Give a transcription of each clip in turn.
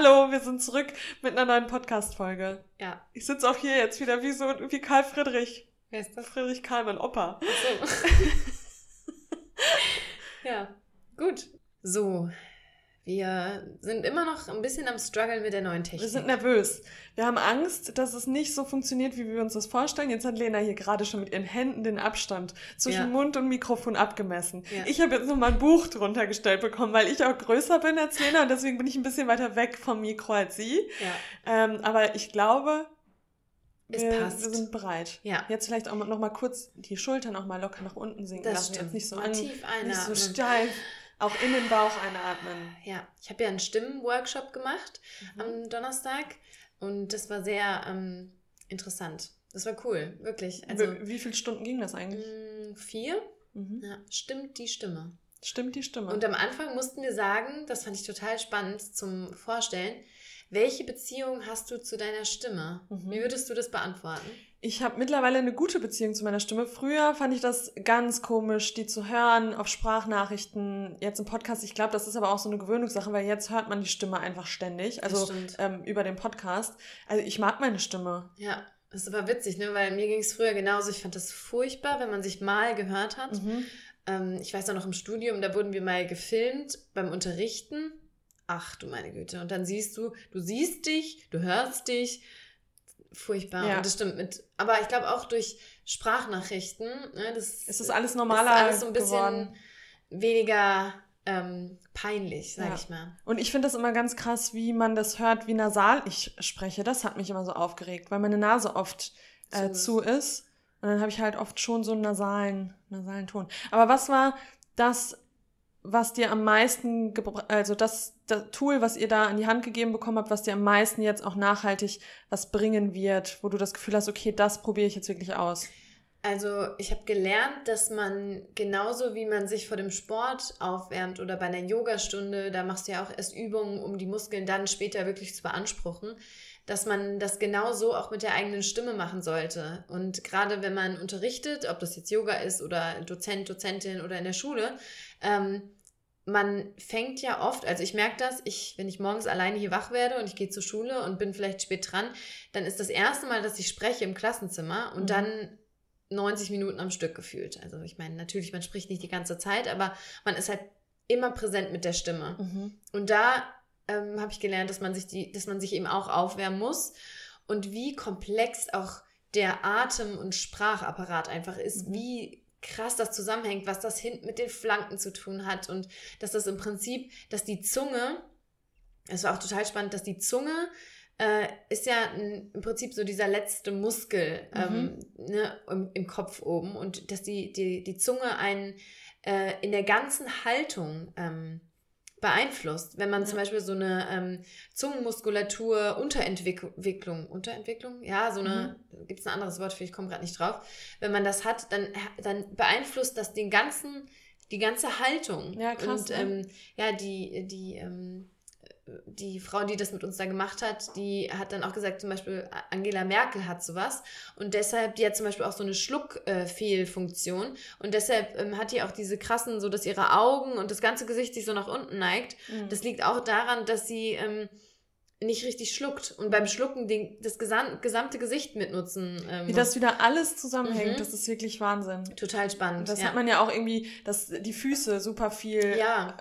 Hallo, wir sind zurück mit einer neuen Podcast-Folge. Ja. Ich sitze auch hier jetzt wieder wie so wie Karl Friedrich. Wer ist das? Friedrich Karl, mein Opa. Ach so. ja, gut. So, wir sind immer noch ein bisschen am Struggle mit der neuen Technik. Wir sind nervös. Wir haben Angst, dass es nicht so funktioniert, wie wir uns das vorstellen. Jetzt hat Lena hier gerade schon mit ihren Händen den Abstand zwischen Ja. Mund und Mikrofon abgemessen. Ja. Ich habe jetzt noch mal ein Buch drunter gestellt bekommen, weil ich auch größer bin als Lena und deswegen bin ich ein bisschen weiter weg vom Mikro als sie. ja. Ähm, aber ich glaube, Es wir, passt. wir sind bereit. Ja. Jetzt vielleicht auch noch mal kurz die Schultern auch mal locker nach unten sinken Das lassen. stimmt. Jetzt nicht so, an, nicht so steif. Auch in den Bauch einatmen. Ja, ich habe ja einen Stimmenworkshop gemacht Mhm. am Donnerstag und das war sehr ähm, interessant. Das war cool, wirklich. Also wie, wie viele Stunden ging das eigentlich? mh, vier, Mhm. ja, stimmt die Stimme. Stimmt die Stimme. Und am Anfang mussten wir sagen, das fand ich total spannend zum Vorstellen, welche Beziehung hast du zu deiner Stimme? Mhm. Wie würdest du das beantworten? Ich habe mittlerweile eine gute Beziehung zu meiner Stimme. Früher fand ich das ganz komisch, die zu hören auf Sprachnachrichten, jetzt im Podcast. Ich glaube, das ist aber auch so eine Gewöhnungssache, weil jetzt hört man die Stimme einfach ständig, also ähm, über den Podcast. Also ich mag meine Stimme. Ja, das ist aber witzig, ne? weil mir ging es früher genauso. Ich fand das furchtbar, wenn man sich mal gehört hat. Mhm. Ähm, ich weiß auch noch im Studium, da wurden wir mal gefilmt beim Unterrichten. Ach du meine Güte. Und dann siehst du, du siehst dich, du hörst dich. Furchtbar. Ja. Und das stimmt mit. Aber ich glaube auch durch Sprachnachrichten, ne, das Es ist alles normaler ist alles so ein bisschen geworden. weniger ähm, peinlich, sag Ja. ich mal. Und ich finde das immer ganz krass, wie man das hört, wie nasal ich spreche. Das hat mich immer so aufgeregt, weil meine Nase oft äh, Zu zu ist. Und dann habe ich halt oft schon so einen nasalen, nasalen Ton. Aber was war das, was dir am meisten, also das, das Tool, was ihr da an die Hand gegeben bekommen habt, was dir am meisten jetzt auch nachhaltig was bringen wird, wo du das Gefühl hast, okay, das probiere ich jetzt wirklich aus. Also ich habe gelernt, dass man genauso wie man sich vor dem Sport aufwärmt oder bei einer Yogastunde, da machst du ja auch erst Übungen, um die Muskeln dann später wirklich zu beanspruchen, dass man das genauso auch mit der eigenen Stimme machen sollte. Und gerade wenn man unterrichtet, ob das jetzt Yoga ist oder Dozent, Dozentin oder in der Schule, ähm, man fängt ja oft, also ich merke das, ich, wenn ich morgens alleine hier wach werde und ich gehe zur Schule und bin vielleicht spät dran, dann ist das erste Mal, dass ich spreche im Klassenzimmer und Mhm. dann 90 Minuten am Stück gefühlt. Also ich meine, natürlich, man spricht nicht die ganze Zeit, aber man ist halt immer präsent mit der Stimme. Mhm. Und da ähm, habe ich gelernt, dass man sich die, dass man sich eben auch aufwärmen muss und wie komplex auch der Atem- und Sprachapparat einfach ist, Mhm. wie krass das zusammenhängt, was das hinten mit den Flanken zu tun hat und dass das im Prinzip, dass die Zunge, es war auch total spannend, dass die Zunge äh, ist ja ein, im Prinzip so dieser letzte Muskel ähm, ne, im, im Kopf oben und dass die, die, die Zunge einen äh, in der ganzen Haltung ähm, beeinflusst. Wenn man Ja. zum Beispiel so eine ähm, Zungenmuskulatur Unterentwicklung, Unterentwicklung, ja, so eine, gibt es ein anderes Wort für, ich komme gerade nicht drauf. Wenn man das hat, dann, dann beeinflusst das den ganzen, die ganze Haltung. Ja, krass, Und ne? ähm, ja, die, die, ähm, die Frau, die das mit uns da gemacht hat, die hat dann auch gesagt, zum Beispiel Angela Merkel hat sowas und deshalb, die hat zum Beispiel auch so eine Schluckfehlfunktion und deshalb ähm, hat die auch diese krassen, so dass ihre Augen und das ganze Gesicht sich so nach unten neigt. Mhm. Das liegt auch daran, dass sie ähm, nicht richtig schluckt und beim Schlucken den, das gesam gesamte Gesicht mitnutzen ähm, Wie das wieder alles zusammenhängt, Mhm. das ist wirklich Wahnsinn. Total spannend. Das ja. hat man ja auch irgendwie, dass die Füße super viel ja.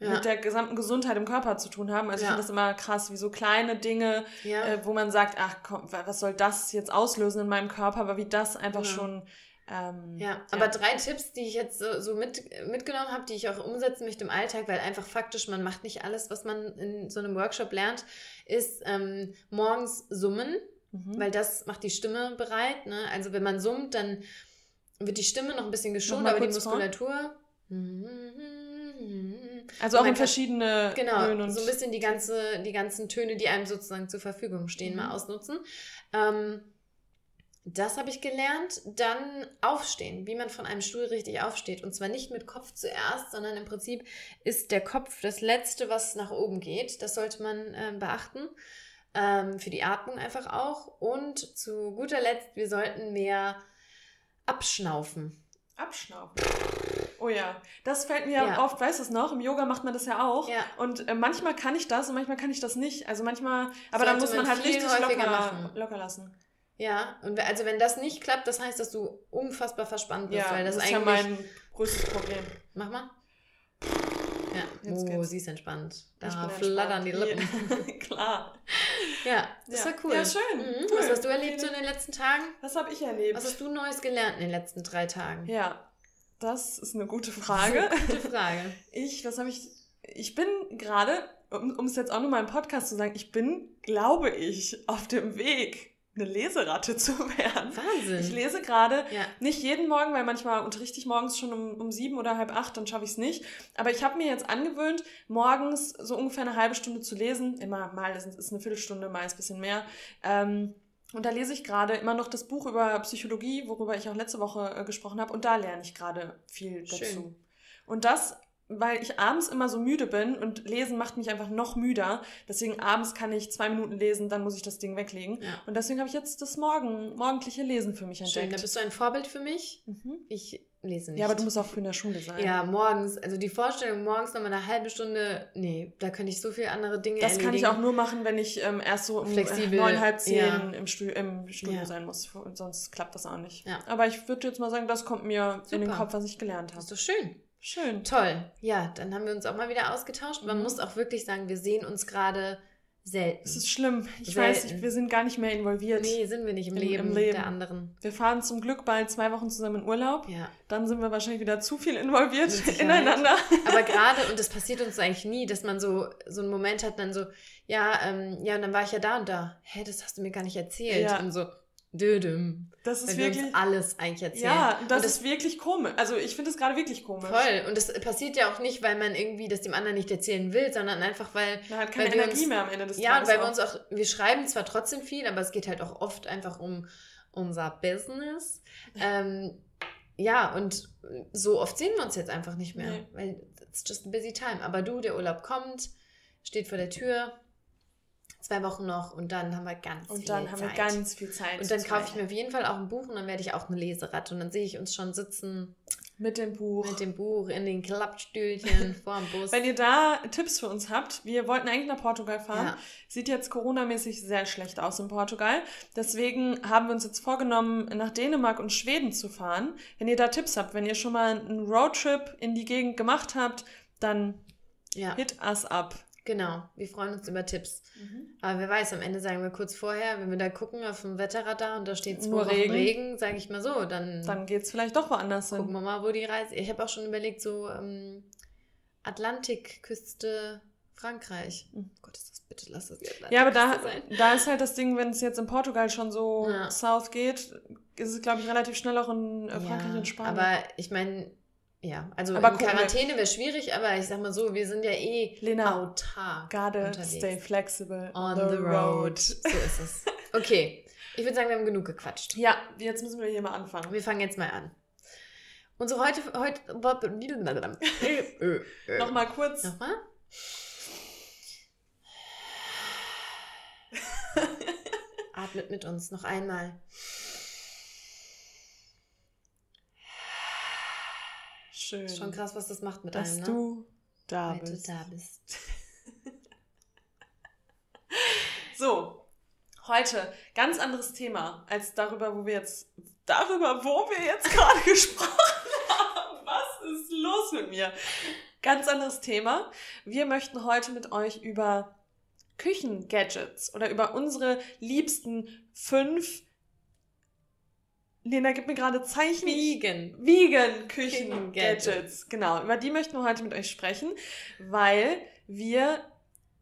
Ja. mit der gesamten Gesundheit im Körper zu tun haben. Also ich Ja. finde das immer krass, wie so kleine Dinge, ja. äh, wo man sagt, ach komm, wa- was soll das jetzt auslösen in meinem Körper, aber wie das einfach schon. Ähm, Ja, aber drei Tipps, die ich jetzt so, so mit, mitgenommen habe, die ich auch umsetzen möchte im Alltag, weil einfach faktisch, man macht nicht alles, was man in so einem Workshop lernt, ist ähm, morgens summen, Mhm. weil das macht die Stimme bereit. Ne? Also wenn man summt, dann wird die Stimme noch ein bisschen geschont, aber die kurz vor. Also auch in kann- verschiedene Genau, Höhen und so ein bisschen die, ganze, die ganzen Töne, die einem sozusagen zur Verfügung stehen, Mhm. mal ausnutzen. Ähm, das habe ich gelernt. Dann aufstehen, wie man von einem Stuhl richtig aufsteht. Und zwar nicht mit Kopf zuerst, sondern im Prinzip ist der Kopf das Letzte, was nach oben geht. Das sollte man ähm, beachten. Ähm, für die Atmung einfach auch. Und zu guter Letzt, wir sollten mehr abschnaufen. abschnaufen. Oh ja, das fällt mir Ja. oft, weißt du es noch? Im Yoga macht man das ja auch. Ja. Und äh, manchmal kann ich das und manchmal kann ich das nicht. Also manchmal, aber dann muss man man halt richtig locker, machen. locker lassen. Ja, und also wenn das nicht klappt, das heißt, dass du unfassbar verspannt bist, Ja, weil das, das ist ja eigentlich... mein größtes Problem. Mach mal. Ja, Jetzt oh, geht's. sie ist entspannt. Da flattern die. Lippen. Klar. Ja, das Ja. war cool. Ja, schön. Mhm. Cool. Was hast du erlebt so in den letzten Tagen? Was habe ich erlebt? Was hast du Neues gelernt in den letzten drei Tagen? ja, das ist eine gute Frage. Gute Frage. Ich, was habe ich? Ich bin gerade, um um es jetzt auch nochmal im Podcast zu sagen, ich bin, glaube ich, auf dem Weg, eine Leseratte zu werden. Wahnsinn. Ich lese gerade ja. nicht jeden Morgen, weil manchmal unterrichte ich morgens schon um, um sieben oder halb acht, dann schaffe ich es nicht. Aber ich habe mir jetzt angewöhnt, morgens so ungefähr eine halbe Stunde zu lesen. Immer mal ist, ist eine Viertelstunde, mal ist ein bisschen mehr. Ähm, und da lese ich gerade immer noch das Buch über Psychologie, worüber ich auch letzte Woche äh, gesprochen habe. Und da lerne ich gerade viel Schön. dazu. Und das, weil ich abends immer so müde bin und lesen macht mich einfach noch müder. Deswegen abends kann ich zwei Minuten lesen, dann muss ich das Ding weglegen. ja. Und deswegen habe ich jetzt das Morgen, morgendliche Lesen für mich Schön, da entdeckt. bist du ein Vorbild für mich. Mhm. Ich lese nicht. Ja, aber du musst auch früh in der Schule sein. Ja, morgens, also die Vorstellung, morgens nochmal eine halbe Stunde, nee, da könnte ich so viele andere Dinge Das kann erledigen. ich auch nur machen, wenn ich ähm, erst so um Flexibel, neun, halb zehn ja. im, Stu im Studio Ja. sein muss. Und sonst klappt das auch nicht. Ja. Aber ich würde jetzt mal sagen, das kommt mir in den Super. Kopf, was ich gelernt habe. ist doch schön. Schön. Toll. Ja, dann haben wir uns auch mal wieder ausgetauscht. Man Mhm. muss auch wirklich sagen, wir sehen uns gerade selten. Es ist schlimm. Ich Selten. weiß, ich, wir sind gar nicht mehr involviert. nee, sind wir nicht im, Im- Leben, im Leben. der anderen. Wir fahren zum Glück bald zwei Wochen zusammen in Urlaub. Ja. Dann sind wir wahrscheinlich wieder zu viel involviert ineinander. Aber gerade, und das passiert uns eigentlich nie, dass man so, so einen Moment hat, dann so, ja, ähm, ja, und dann war ich ja da und da. Hä, das hast du mir gar nicht erzählt. Ja. Und so, dödüm. Das ist wir wirklich. uns alles eigentlich erzählen. Ja, das, und ist wirklich komisch. Also ich finde es gerade wirklich komisch. Voll. Und das passiert ja auch nicht, weil man irgendwie das dem anderen nicht erzählen will, sondern einfach, weil. Man hat keine wir Energie uns, mehr am Ende des Ja, und Tages. weil wir uns auch, wir schreiben zwar trotzdem viel, aber es geht halt auch oft einfach um unser Business. Ähm, ja, und so oft sehen wir uns jetzt einfach nicht mehr, Nee. weil it's just a busy time. Aber du, der Urlaub kommt, steht vor der Tür, zwei Wochen noch und dann haben wir ganz Und viel dann haben Zeit. wir ganz viel Zeit. und dann kaufe ich mir auf jeden Fall auch ein Buch und dann werde ich auch eine Leseratte und dann sehe ich uns schon sitzen mit dem Buch. mit dem Buch in den Klappstühlchen vorm Bus. Wenn ihr da Tipps für uns habt, wir wollten eigentlich nach Portugal fahren. Ja. Sieht jetzt Corona-mäßig sehr schlecht aus in Portugal. Deswegen haben wir uns jetzt vorgenommen, nach Dänemark und Schweden zu fahren. Wenn ihr da Tipps habt, wenn ihr schon mal einen Roadtrip in die Gegend gemacht habt, dann ja, hit us up. Genau. Wir freuen uns über Tipps. Aber wer weiß, am Ende sagen wir kurz vorher, wenn wir da gucken auf dem Wetterradar und da steht zwei Nur Wochen Regen. Regen, sage ich mal so, dann, Dann geht's vielleicht doch woanders gucken hin. wir mal, wo die Reise. Ich habe auch schon überlegt, so ähm, Atlantikküste Frankreich. Mhm. Gott, ist das bitte, lass das die Ja, aber da, sein. da ist halt das Ding, wenn es jetzt in Portugal schon so Ja. south geht, ist es, glaube ich, relativ schnell auch in äh, Frankreich ja, und Spanien. Aber ich meine, ja, also Aber Quarantäne wäre schwierig, aber ich sag mal so, wir sind ja eh Lena, autark gotta unterwegs. stay flexible On the road. So ist es. Okay, ich würde sagen, wir haben genug gequatscht. Ja, jetzt müssen wir hier mal anfangen. Wir fangen jetzt mal an. Unsere heute, heute, Nochmal kurz. Nochmal? Atmet mit uns noch einmal. Schön. Ist schon krass, was das macht mit dass einem, ne? du da Weil du bist. da bist. So, heute ganz anderes Thema als darüber, wo wir jetzt darüber, wo wir jetzt gerade gesprochen haben. Was ist los mit mir? Ganz anderes Thema. Wir möchten heute mit euch über Küchengadgets oder über unsere liebsten fünf Lena, gib mir gerade Zeichen. Vegan. Vegan Küchengadgets. Genau, über die möchten wir heute mit euch sprechen, weil wir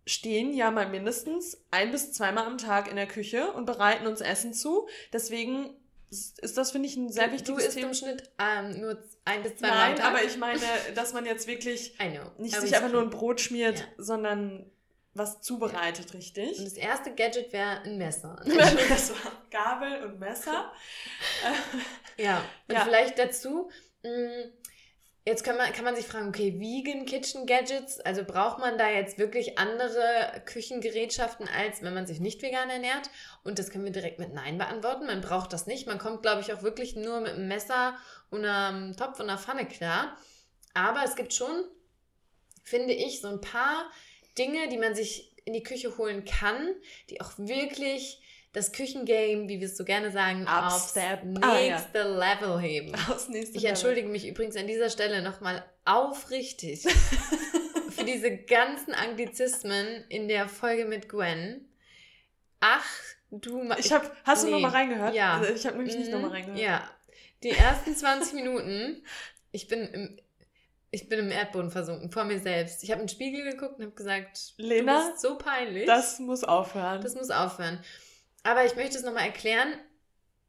stehen ja mal mindestens ein bis zweimal am Tag in der Küche und bereiten uns Essen zu. Deswegen ist das, finde ich, ein sehr du wichtiges isst Thema. im Schnitt ähm, nur ein bis zwei Mal Nein, am Tag. aber ich meine, dass man jetzt wirklich nicht sich ich- einfach nur ein Brot schmiert, Ja. sondern was zubereitet, richtig? Und das erste Gadget wäre ein Messer. das war Gabel und Messer. Ja, und Ja. vielleicht dazu, mh, jetzt kann man, kann man sich fragen, okay, Vegan Kitchen Gadgets, also braucht man da jetzt wirklich andere Küchengerätschaften, als wenn man sich nicht vegan ernährt? Und das können wir direkt mit Nein beantworten. Man braucht das nicht. Man kommt, glaube ich, auch wirklich nur mit einem Messer und einem Topf und einer Pfanne klar. Aber es gibt schon, finde ich, so ein paar Dinge, die man sich in die Küche holen kann, die auch wirklich das Küchengame, wie wir es so gerne sagen, aufs nächste ah, ja. Level heben. Aufs nächste ich entschuldige mich übrigens an dieser Stelle nochmal aufrichtig für diese ganzen Anglizismen in der Folge mit Gwen. Ach, du... Ich hab, hast nee. du nochmal reingehört? Ja. Also ich habe nämlich nicht nochmal mhm, reingehört. Ja. Die ersten 20 Minuten, ich bin im ich bin im Erdboden versunken, vor mir selbst. Ich habe in den Spiegel geguckt und habe gesagt, Lena, du bist so peinlich. Das muss aufhören. Das muss aufhören. Aber ich möchte es nochmal erklären.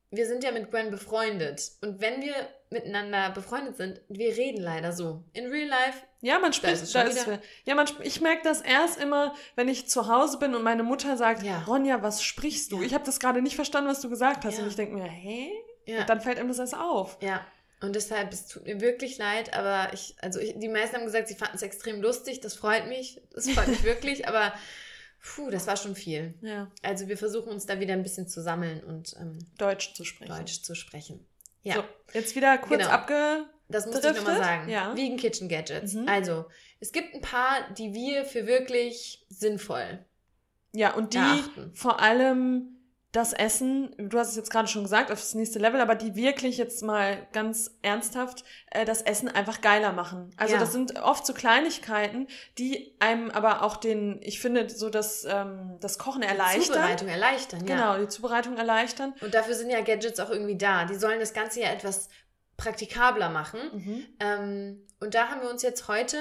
Wir sind ja mit Gwen befreundet. Und wenn wir miteinander befreundet sind, wir reden leider so. In real life. Ja, man spricht. Da ist ja, man, ich merke das erst immer, wenn ich zu Hause bin und meine Mutter sagt, ja. Ronja, was sprichst du? Ja. Ich habe das gerade nicht verstanden, was du gesagt hast. Ja. Und ich denke mir, hä? Ja. Und dann fällt einem das erst auf. Ja. Und deshalb, es tut mir wirklich leid, aber ich, also ich, die meisten haben gesagt, sie fanden es extrem lustig. Das freut mich. Das freut mich wirklich, aber puh, das war schon viel. Ja. Also wir versuchen uns da wieder ein bisschen zu sammeln und ähm, Deutsch zu sprechen. Deutsch zu sprechen. Ja. So, jetzt wieder kurz genau. abge. Das muss ich nochmal sagen. Ja. Wegen Kitchen Gadgets. Mhm. Also, es gibt ein paar, die wir für wirklich sinnvoll. Ja, und die erachten. vor allem das Essen, du hast es jetzt gerade schon gesagt, auf das nächste Level, aber die wirklich jetzt mal ganz ernsthaft äh, das Essen einfach geiler machen. Also ja. das sind oft so Kleinigkeiten, die einem aber auch den, ich finde, so das, ähm, das Kochen erleichtern. Die Zubereitung erleichtern, ja. Genau, die Zubereitung erleichtern. Und dafür sind ja Gadgets auch irgendwie da. Die sollen das Ganze ja etwas praktikabler machen. Mhm. Ähm, und da haben wir uns jetzt heute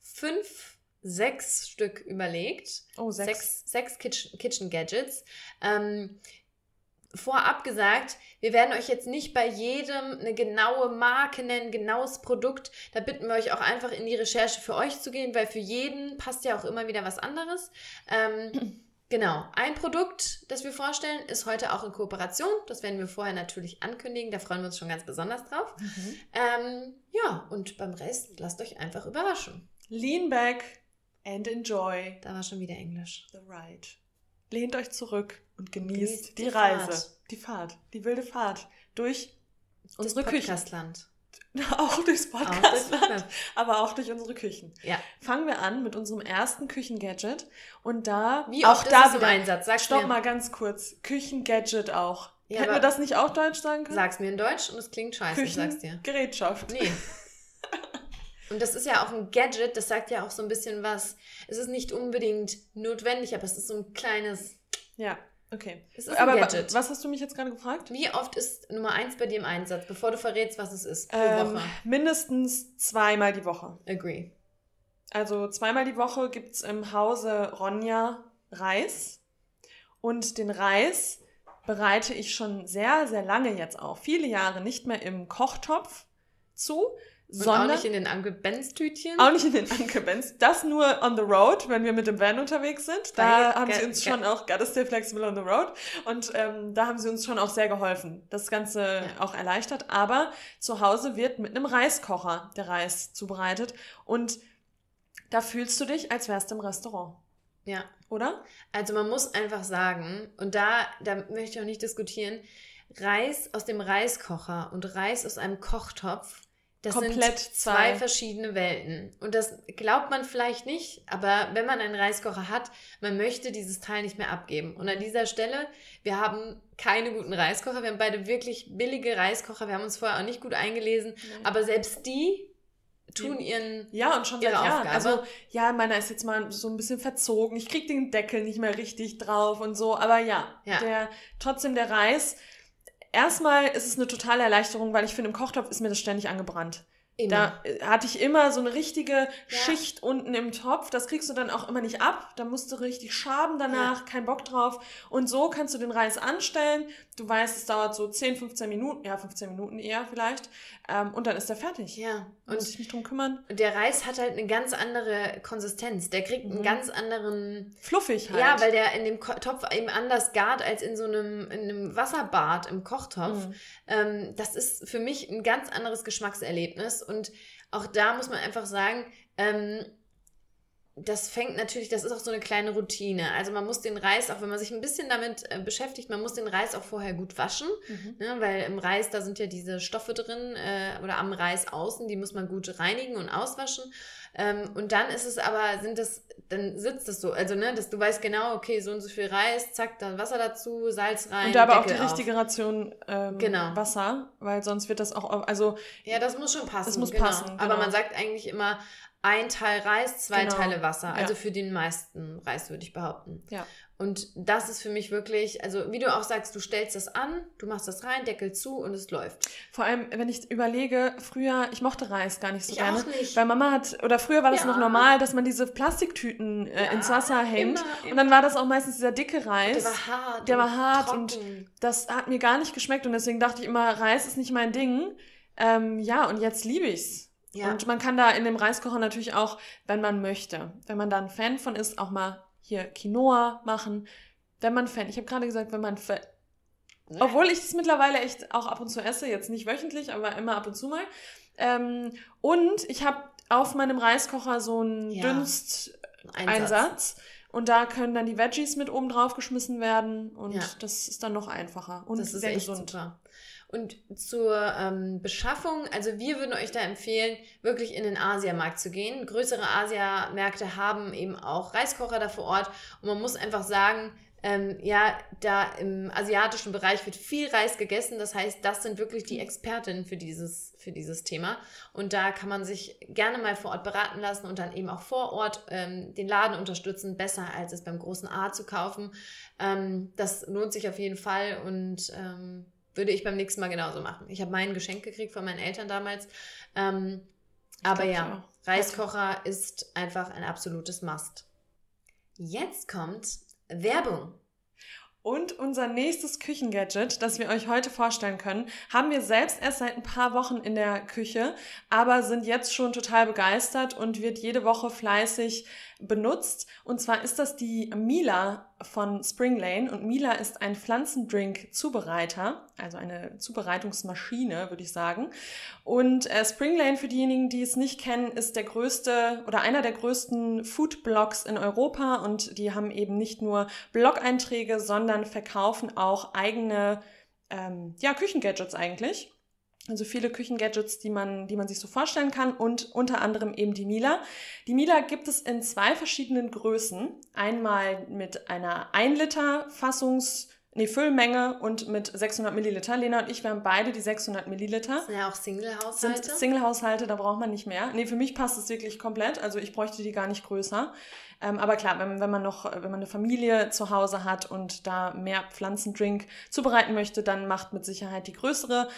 fünf sechs Stück überlegt. Oh, sechs. Sechs, sechs Kitchen, Kitchen Gadgets. Ähm, vorab gesagt, wir werden euch jetzt nicht bei jedem eine genaue Marke nennen, genaues Produkt. Da bitten wir euch auch einfach in die Recherche für euch zu gehen, weil für jeden passt ja auch immer wieder was anderes. Ähm, genau, ein Produkt, das wir vorstellen, ist heute auch in Kooperation. Das werden wir vorher natürlich ankündigen. Da freuen wir uns schon ganz besonders drauf. Mhm. Ähm, ja, und beim Rest lasst euch einfach überraschen. Lean back and enjoy. Da war schon wieder Englisch. The ride. Lehnt euch zurück und genießt, genießt die, die, Reise, Fahrt. die Fahrt, die wilde Fahrt durch unsere Küche. Auch durchs Podcastland, aber auch durch unsere Küchen. Ja. Fangen wir an mit unserem ersten Küchengadget und da Wie auch da ist wieder, im Einsatz? Sag's stopp mir. mal ganz kurz. Küchengadget auch. Ja, Hätten wir das nicht auch Deutsch sagen können? Sag's mir in Deutsch und es klingt scheiße, ich sag's dir. Gerätschaft. Nee. Und das ist ja auch ein Gadget, das sagt ja auch so ein bisschen was. Es ist nicht unbedingt notwendig, aber es ist so ein kleines. Ja, okay. Es ist aber ein Gadget. Was hast du mich jetzt gerade gefragt? Wie oft ist Nummer eins bei dir im Einsatz, bevor du verrätst, was es ist pro ähm, Woche? Mindestens zweimal die Woche. Agree. Also zweimal die Woche gibt es im Hause Ronja Reis. Und den Reis bereite ich schon sehr, sehr lange jetzt auch, viele Jahre nicht mehr im Kochtopf zu, sondern auch nicht in den Uncle Benz Tütchen. Auch nicht in den Uncle Benz. Das nur on the road, wenn wir mit dem Van unterwegs sind. Da haben sie uns schon auch, gotta stay flexible on the road. Und ähm, da haben sie uns schon auch sehr geholfen. Das Ganze ja. auch erleichtert. Aber zu Hause wird mit einem Reiskocher der Reis zubereitet. Und da fühlst du dich, als wärst du im Restaurant. Ja. Oder? Also man muss einfach sagen, und da, da möchte ich auch nicht diskutieren, Reis aus dem Reiskocher und Reis aus einem Kochtopf das Komplett sind zwei, zwei verschiedene Welten. Und das glaubt man vielleicht nicht, aber wenn man einen Reiskocher hat, man möchte dieses Teil nicht mehr abgeben. Und an dieser Stelle, wir haben keine guten Reiskocher. Wir haben beide wirklich billige Reiskocher. Wir haben uns vorher auch nicht gut eingelesen. Mhm. Aber selbst die tun ihren ja und schon seit Jahren also ja meiner ist jetzt mal so ein bisschen verzogen ich krieg den Deckel nicht mehr richtig drauf und so aber ja, ja. der trotzdem der Reis erstmal ist es eine totale Erleichterung, weil ich finde, im Kochtopf ist mir das ständig angebrannt. Immer. Da äh, hatte ich immer so eine richtige ja. Schicht unten im Topf. Das kriegst du dann auch immer nicht ab. Da musst du richtig schaben danach, ja. kein Bock drauf. Und so kannst du den Reis anstellen. Du weißt, es dauert so 10, 15 Minuten, ja, 15 Minuten eher vielleicht. Ähm, und dann ist er fertig. Ja. Und muss ich mich drum kümmern. Der Reis hat halt eine ganz andere Konsistenz. Der kriegt mhm. einen ganz anderen. Fluffig halt. Ja, weil der in dem Topf eben anders gart als in so einem, in einem Wasserbad im Kochtopf. Mhm. Ähm, das ist für mich ein ganz anderes Geschmackserlebnis. Und auch da muss man einfach sagen, ähm, das fängt natürlich, das ist auch so eine kleine Routine. Also man muss den Reis, auch wenn man sich ein bisschen damit äh, beschäftigt, man muss den Reis auch vorher gut waschen, mhm. ne, weil im Reis, da sind ja diese Stoffe drin äh, oder am Reis außen, die muss man gut reinigen und auswaschen. Ähm, und dann ist es aber, sind das, dann sitzt das so, also ne, dass du weißt genau, okay, so und so viel Reis, zack, dann Wasser dazu, Salz rein. Und aber Deckel auch die richtige Ration ähm, genau. Wasser, weil sonst wird das auch, also. Ja, das muss schon passen. Das muss genau. passen. Genau. Aber man sagt eigentlich immer, ein Teil Reis, zwei genau. Teile Wasser. Also ja. für den meisten Reis würde ich behaupten. Ja. Und das ist für mich wirklich, also wie du auch sagst, du stellst das an, du machst das rein, Deckel zu und es läuft. Vor allem, wenn ich überlege, früher, ich mochte Reis gar nicht so ich gerne. Auch nicht. Weil Mama hat, oder früher war das ja. noch normal, dass man diese Plastiktüten äh, ja, ins Wasser hängt. Immer, immer. Und dann war das auch meistens dieser dicke Reis. Und der war hart. Der war hart trocken. und das hat mir gar nicht geschmeckt. Und deswegen dachte ich immer, Reis ist nicht mein Ding. Ähm, ja, und jetzt liebe ich's. Ja. Und man kann da in dem Reiskocher natürlich auch, wenn man möchte, wenn man da ein Fan von ist, auch mal hier Quinoa machen. Wenn man Fan, ich habe gerade gesagt, wenn man Fan, obwohl ich es mittlerweile echt auch ab und zu esse, jetzt nicht wöchentlich, aber immer ab und zu mal. Ähm, und ich habe auf meinem Reiskocher so einen ja. Dünsteinsatz. Und da können dann die Veggies mit oben drauf geschmissen werden und ja. das ist dann noch einfacher und das ist sehr gesund. Super. Und zur ähm, Beschaffung, also wir würden euch da empfehlen, wirklich in den Asiamarkt zu gehen. Größere Asiamärkte haben eben auch Reiskocher da vor Ort. Und man muss einfach sagen, ähm, ja, da im asiatischen Bereich wird viel Reis gegessen. Das heißt, das sind wirklich die Expertinnen für dieses, für dieses Thema. Und da kann man sich gerne mal vor Ort beraten lassen und dann eben auch vor Ort ähm, den Laden unterstützen. Besser als es beim großen A zu kaufen. Ähm, das lohnt sich auf jeden Fall und ähm, würde ich beim nächsten Mal genauso machen. Ich habe mein Geschenk gekriegt von meinen Eltern damals. Ähm, aber ja, auch. Reiskocher ist einfach ein absolutes Must. Jetzt kommt Werbung. Und unser nächstes Küchengadget, das wir euch heute vorstellen können, haben wir selbst erst seit ein paar Wochen in der Küche, aber sind jetzt schon total begeistert und wird jede Woche fleißig benutzt. Und zwar ist das die Mila von Spring Lane. Und Mila ist ein Pflanzendrink-Zubereiter, also eine Zubereitungsmaschine, würde ich sagen. Und äh, Spring Lane, für diejenigen, die es nicht kennen, ist der größte oder einer der größten Food-Blogs in Europa. Und die haben eben nicht nur Blog-Einträge, sondern verkaufen auch eigene ähm, ja, Küchengadgets eigentlich. Also viele Küchengadgets, die man, die man sich so vorstellen kann und unter anderem eben die Mila. Die Mila gibt es in zwei verschiedenen Größen. Einmal mit einer 1 Liter Fassungs, nee, Füllmenge und mit 600 Milliliter. Lena und ich, wir haben beide die 600 Milliliter. Das sind ja auch Single-Haushalte. Sind Single-Haushalte, da braucht man nicht mehr. Nee, für mich passt es wirklich komplett. Also ich bräuchte die gar nicht größer. Ähm, aber klar, wenn, wenn man noch, wenn man eine Familie zu Hause hat und da mehr Pflanzendrink zubereiten möchte, dann macht mit Sicherheit die größere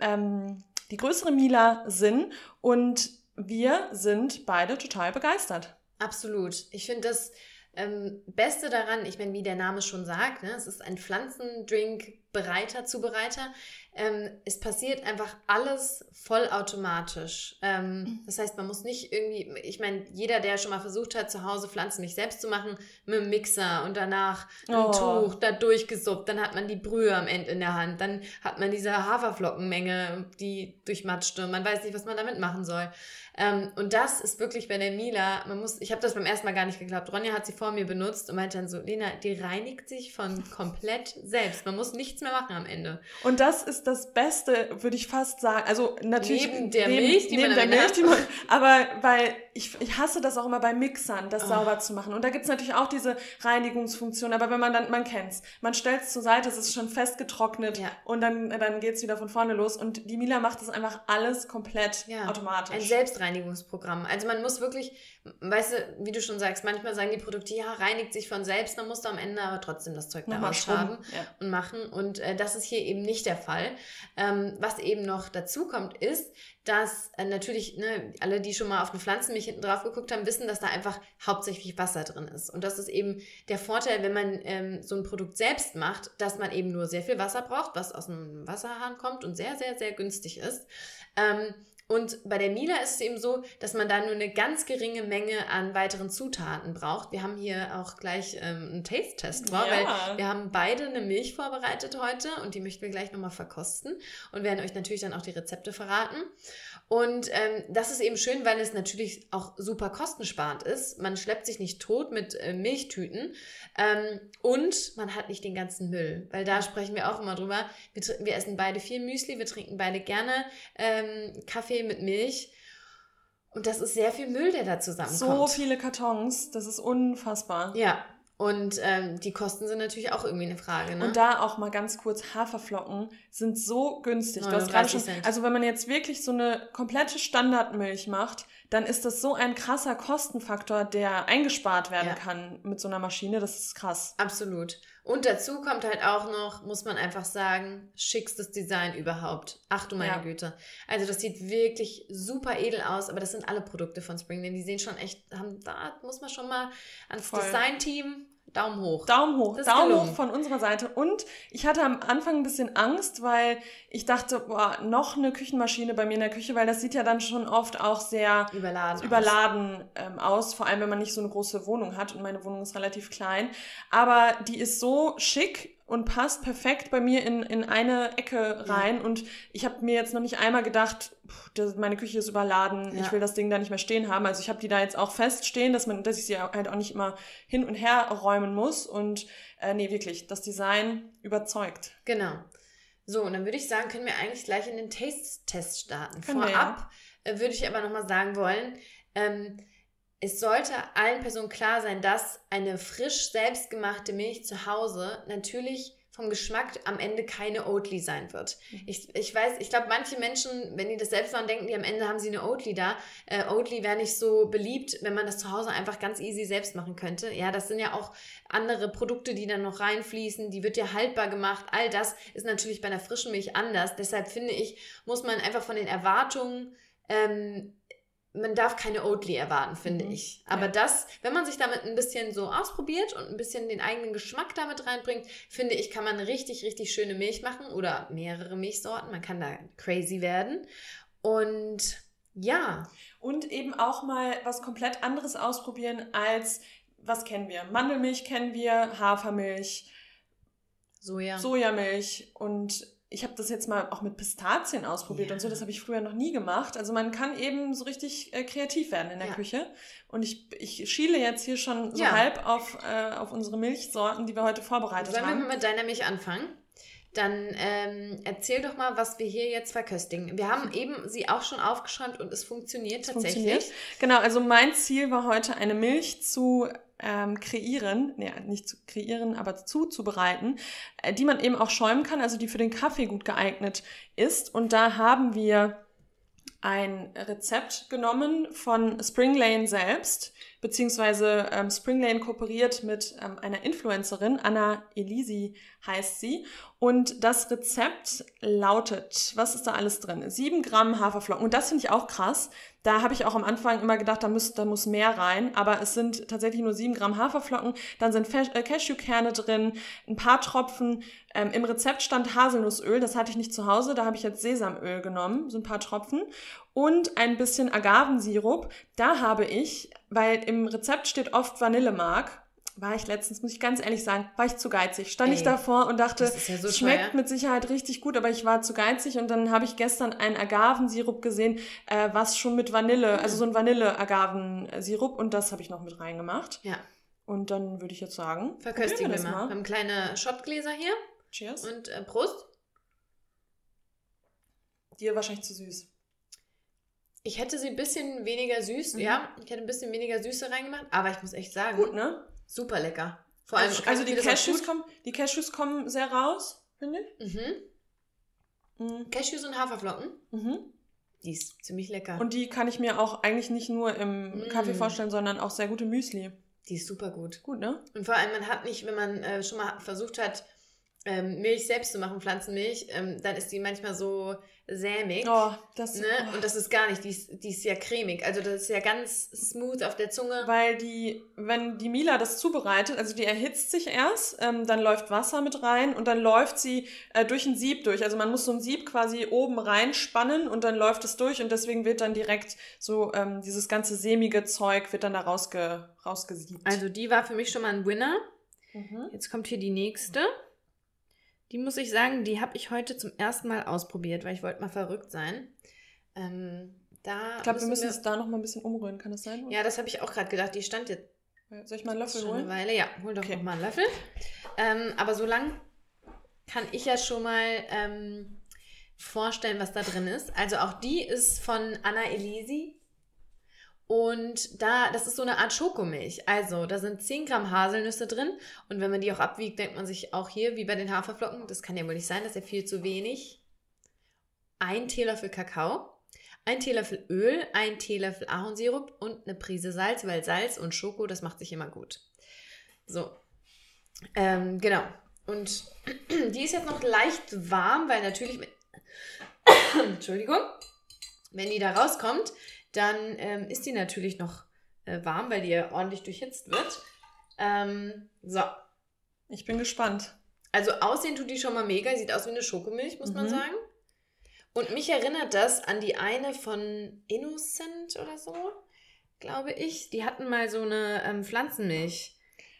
ähm, die größere Mila Sinn und wir sind beide total begeistert. Absolut. Ich finde das ähm, Beste daran, ich meine, wie der Name schon sagt, ne, es ist ein Pflanzendrink-Bereiter, Zubereiter. Ähm, es passiert einfach alles vollautomatisch. Ähm, mhm. das heißt, man muss nicht irgendwie, ich meine, jeder, der schon mal versucht hat, zu Hause Pflanzen nicht selbst zu machen, mit einem Mixer und danach ein oh. Tuch da durchgesuppt, dann hat man die Brühe am Ende in der Hand, dann hat man diese Haferflockenmenge, die durchmatschte und man weiß nicht, was man damit machen soll. Ähm, und das ist wirklich bei der Mila, man muss, ich habe das beim ersten Mal gar nicht geglaubt. Ronja hat sie vor mir benutzt und meinte dann so, Lena, die reinigt sich von komplett selbst. Man muss nichts mehr machen am Ende. Und das ist das Beste, würde ich fast sagen. Also natürlich neben der neben, Milch, die neben man der Milch, die man, aber weil ich, ich hasse das auch immer bei Mixern, das oh. sauber zu machen. Und da gibt's natürlich auch diese Reinigungsfunktion, aber wenn man dann, man kennt's, man stellt's zur Seite, es ist schon fest getrocknet ja. und dann, dann geht's wieder von vorne los. Und die Mila macht das einfach alles komplett ja. automatisch. Ein Selbstreinigungsprogramm. Also man muss wirklich, weißt du, wie du schon sagst, manchmal sagen die Produkte, ja, reinigt sich von selbst, dann musst du am Ende aber trotzdem das Zeug da ausschraben ja. und machen. Und äh, das ist hier eben nicht der Fall. Ähm, was eben noch dazu kommt, ist, dass äh, natürlich ne, alle, die schon mal auf eine Pflanzenmilch hinten drauf geguckt haben, wissen, dass da einfach hauptsächlich Wasser drin ist. Und das ist eben der Vorteil, wenn man ähm, so ein Produkt selbst macht, dass man eben nur sehr viel Wasser braucht, was aus einem Wasserhahn kommt und sehr, sehr, sehr günstig ist. Ähm, Und bei der Mila ist es eben so, dass man da nur eine ganz geringe Menge an weiteren Zutaten braucht. Wir haben hier auch gleich ähm, einen Taste-Test vor, ja. weil wir haben beide eine Milch vorbereitet heute und die möchten wir gleich nochmal verkosten und werden euch natürlich dann auch die Rezepte verraten. Und ähm, das ist eben schön, weil es natürlich auch super kostensparend ist. Man schleppt sich nicht tot mit äh, Milchtüten ähm, und man hat nicht den ganzen Müll. Weil da sprechen wir auch immer drüber. Wir, wir essen beide viel Müsli, wir trinken beide gerne ähm, Kaffee mit Milch. Und das ist sehr viel Müll, der da zusammenkommt. So viele Kartons, das ist unfassbar. Ja, und ähm, die Kosten sind natürlich auch irgendwie eine Frage. Ne? Und da auch mal ganz kurz, Haferflocken sind so günstig. Du hast gerade schon, also wenn man jetzt wirklich so eine komplette Standardmilch macht, dann ist das so ein krasser Kostenfaktor, der eingespart werden ja. kann mit so einer Maschine. Das ist krass. Absolut. Und dazu kommt halt auch noch, muss man einfach sagen, schickstes Design überhaupt. Ach du meine ja. Güte. Also das sieht wirklich super edel aus, aber das sind alle Produkte von Springland. Die sehen schon echt, haben, da muss man schon mal ans Design-Team Daumen hoch. Daumen hoch. Daumen gelungen. hoch von unserer Seite. Und ich hatte am Anfang ein bisschen Angst, weil ich dachte, boah, noch eine Küchenmaschine bei mir in der Küche, weil das sieht ja dann schon oft auch sehr überladen, überladen aus. Ähm, aus. Vor allem, wenn man nicht so eine große Wohnung hat. Und meine Wohnung ist relativ klein. Aber die ist so schick und passt perfekt bei mir in, in eine Ecke rein. Ja. Und ich habe mir jetzt noch nicht einmal gedacht, pff, meine Küche ist überladen, ja. ich will das Ding da nicht mehr stehen haben. Also ich habe die da jetzt auch feststehen, dass man, dass ich sie halt auch nicht immer hin und her räumen muss. Und äh, nee, wirklich, das Design überzeugt. Genau. So, und dann würde ich sagen, können wir eigentlich gleich in den Taste-Test starten. Können Vorab wir, ja. Äh, würde ich aber nochmal sagen wollen, ähm, es sollte allen Personen klar sein, dass eine frisch selbstgemachte Milch zu Hause natürlich vom Geschmack am Ende keine Oatly sein wird. Mhm. Ich, ich weiß, ich glaube, manche Menschen, wenn die das selbst machen, denken die am Ende haben sie eine Oatly da. Äh, Oatly wäre nicht so beliebt, wenn man das zu Hause einfach ganz easy selbst machen könnte. Ja, das sind ja auch andere Produkte, die dann noch reinfließen. Die wird ja haltbar gemacht. All das ist natürlich bei einer frischen Milch anders. Deshalb finde ich, muss man einfach von den Erwartungen ähm, man darf keine Oatly erwarten, finde mhm. ich. Aber ja. das, wenn man sich damit ein bisschen so ausprobiert und ein bisschen den eigenen Geschmack damit reinbringt, finde ich, kann man richtig, richtig schöne Milch machen oder mehrere Milchsorten. Man kann da crazy werden. Und ja. Und eben auch mal was komplett anderes ausprobieren als, was kennen wir? Mandelmilch kennen wir, Hafermilch, Soja. Sojamilch und ich habe das jetzt mal auch mit Pistazien ausprobiert ja. und so, das habe ich früher noch nie gemacht. Also man kann eben so richtig äh, kreativ werden in der ja. Küche. Und ich, ich schiele jetzt hier schon so ja. halb auf, äh, auf unsere Milchsorten, die wir heute vorbereitet Sollen haben. Sollen wir mit deiner Milch anfangen? Dann ähm, erzähl doch mal, was wir hier jetzt verköstigen. Wir haben eben sie auch schon aufgeschäumt und es funktioniert es tatsächlich. Funktioniert. Genau, also mein Ziel war heute eine Milch zu ähm, kreieren, nee, nicht zu kreieren, aber zuzubereiten, äh, die man eben auch schäumen kann, also die für den Kaffee gut geeignet ist. Und da haben wir ein Rezept genommen von Spring Lane selbst, beziehungsweise ähm, Spring Lane kooperiert mit ähm, einer Influencerin, Anna Elisi heißt sie. Und das Rezept lautet, was ist da alles drin? Sieben Gramm Haferflocken. Und das finde ich auch krass. Da habe ich auch am Anfang immer gedacht, da muss, da muss mehr rein. Aber es sind tatsächlich nur sieben Gramm Haferflocken. Dann sind äh, Cashewkerne drin, ein paar Tropfen. Ähm, Im Rezept stand Haselnussöl, das hatte ich nicht zu Hause. Da habe ich jetzt Sesamöl genommen, so ein paar Tropfen. Und ein bisschen Agavensirup. Da habe ich, weil im Rezept steht oft Vanillemark war ich letztens, muss ich ganz ehrlich sagen, war ich zu geizig. Stand Ey, ich davor und dachte, ja so schmeckt teuer. mit Sicherheit richtig gut, aber ich war zu geizig und dann habe ich gestern einen Agavensirup gesehen, äh, was schon mit Vanille, also so ein Vanille-Agavensirup und das habe ich noch mit reingemacht. Ja. Und dann würde ich jetzt sagen, verköstigen wir, wir mal. Wir haben kleine Shotgläser hier. Cheers. Und äh, Prost. Dir wahrscheinlich zu süß. Ich hätte sie ein bisschen weniger süß, mhm. ja. Ich hätte ein bisschen weniger Süße reingemacht, aber ich muss echt sagen. Gut, ne? Super lecker. Vor allem, also, also die, Cashews kommen, die Cashews kommen sehr raus, finde ich. Mhm. mhm. Cashews und Haferflocken. Mhm. Die ist ziemlich lecker. Und die kann ich mir auch eigentlich nicht nur im mm. Kaffee vorstellen, sondern auch sehr gute Müsli. Die ist super gut. Gut, ne? Und vor allem, man hat nicht, wenn man äh, schon mal versucht hat, ähm, Milch selbst zu machen, Pflanzenmilch, ähm, dann ist die manchmal so sämig. Oh, das, ne? oh. Und das ist gar nicht, die ist, die ist ja cremig. Also das ist ja ganz smooth auf der Zunge. Weil die, wenn die Mila das zubereitet, also die erhitzt sich erst, ähm, dann läuft Wasser mit rein und dann läuft sie äh, durch ein Sieb durch. Also man muss so ein Sieb quasi oben reinspannen und dann läuft es durch und deswegen wird dann direkt so ähm, dieses ganze sämige Zeug wird dann da rausge, rausgesiebt. Also die war für mich schon mal ein Winner. Mhm. Jetzt kommt hier die nächste. Die muss ich sagen, die habe ich heute zum ersten Mal ausprobiert, weil ich wollte mal verrückt sein. Ähm, da Ich glaube, wir müssen es da noch mal ein bisschen umrühren, kann das sein? Ja, das habe ich auch gerade gedacht. Die stand jetzt Soll ich mal einen Löffel schon eine holen? Weile. Ja, hol doch Okay. noch mal einen Löffel. Ähm, aber so lang kann ich ja schon mal ähm, vorstellen, was da drin ist. Also auch die ist von Anna Elisi. Und da, das ist so eine Art Schokomilch. Also, da sind 10 Gramm Haselnüsse drin. Und wenn man die auch abwiegt, denkt man sich auch hier, wie bei den Haferflocken, das kann ja wohl nicht sein, das ist ja viel zu wenig. Ein Teelöffel Kakao, ein Teelöffel Öl, ein Teelöffel Ahornsirup und eine Prise Salz, weil Salz und Schoko, das macht sich immer gut. So. Ähm, genau. Und die ist jetzt noch leicht warm, weil natürlich, mit- Entschuldigung, wenn die da rauskommt, dann ähm, ist die natürlich noch äh, warm, weil die ja ordentlich durchhitzt wird. Ähm, so. Ich bin gespannt. Also aussehen tut die schon mal mega. Sieht aus wie eine Schokomilch, muss man Mhm. sagen. Und mich erinnert das an die eine von Innocent oder so, glaube ich. Die hatten mal so eine ähm, Pflanzenmilch.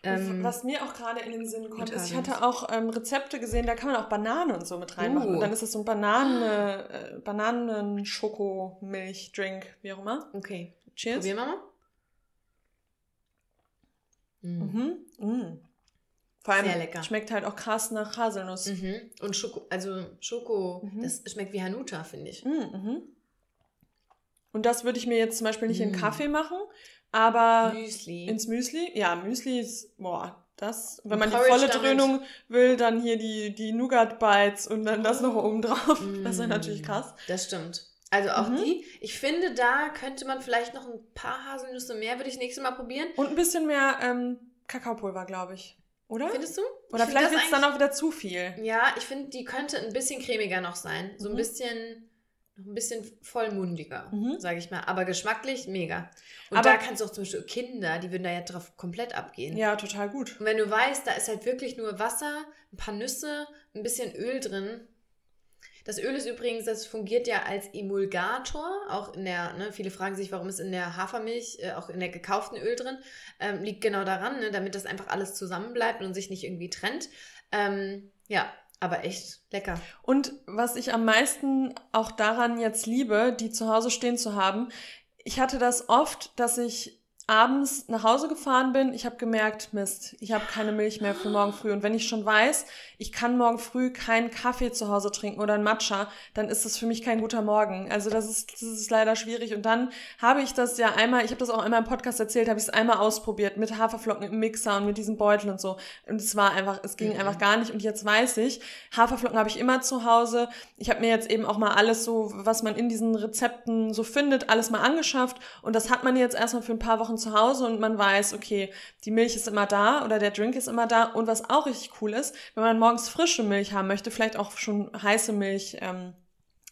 Ähm, Was mir auch gerade in den Sinn kommt, ist, ich hatte auch ähm, Rezepte gesehen, da kann man auch Bananen und so mit reinmachen. Uh. Und dann ist es so ein Bananen, äh, Bananen-Schoko-Milch-Drink, wie auch immer. Okay. Cheers. Probieren wir mal. Mhm. Mhm. Mm. Vor allem Sehr lecker. schmeckt halt auch krass nach Haselnuss. Mhm. Und Schoko, also Schoko, Mhm. das schmeckt wie Hanuta, finde ich. Mm, mhm. Und das würde ich mir jetzt zum Beispiel nicht in Mm. Kaffee machen, aber Müsli. ins Müsli. Ja, Müsli ist, boah, das, wenn man die Porridge volle damit. Dröhnung will, dann hier die, die Nougat-Bites und dann das noch oben drauf. Das wäre Mm. natürlich krass. Das stimmt. Also auch Mhm. die. Ich finde, da könnte man vielleicht noch ein paar Haselnüsse mehr, würde ich nächstes Mal probieren. Und ein bisschen mehr ähm, Kakaopulver, glaube ich. Oder? Findest du? Oder Ich vielleicht wird es dann auch wieder zu viel. Ja, ich finde, die könnte ein bisschen cremiger noch sein. So ein Mhm. bisschen, noch ein bisschen vollmundiger, Mhm. sage ich mal. Aber geschmacklich mega. Und Aber- da kannst du auch zum Beispiel Kinder, die würden da ja drauf komplett abgehen. Ja, total gut. Und wenn du weißt, da ist halt wirklich nur Wasser, ein paar Nüsse, ein bisschen Öl drin. Das Öl ist übrigens, das fungiert ja als Emulgator, auch in der, ne, viele fragen sich, warum ist in der Hafermilch, äh, auch in der gekauften Öl drin, ähm, liegt genau daran, ne, damit das einfach alles zusammenbleibt und sich nicht irgendwie trennt. Ähm, ja, aber echt lecker. Und was ich am meisten auch daran jetzt liebe, die zu Hause stehen zu haben, ich hatte das oft, dass ich abends nach Hause gefahren bin, ich habe gemerkt, Mist, ich habe keine Milch mehr für morgen früh. Und wenn ich schon weiß, ich kann morgen früh keinen Kaffee zu Hause trinken oder einen Matcha, dann ist das für mich kein guter Morgen. Also das ist, das ist leider schwierig. Und dann habe ich das ja einmal, ich habe das auch einmal im Podcast erzählt, habe ich es einmal ausprobiert mit Haferflocken im Mixer und mit diesem Beutel und so. Und es war einfach, es ging Mhm. einfach gar nicht. Und jetzt weiß ich, Haferflocken habe ich immer zu Hause. Ich habe mir jetzt eben auch mal alles so, was man in diesen Rezepten so findet, alles mal angeschafft. Und das hat man jetzt erstmal für ein paar Wochen zu Hause und man weiß, okay, die Milch ist immer da oder der Drink ist immer da. Und was auch richtig cool ist, wenn man morgens frische Milch haben möchte, vielleicht auch schon heiße Milch, ähm,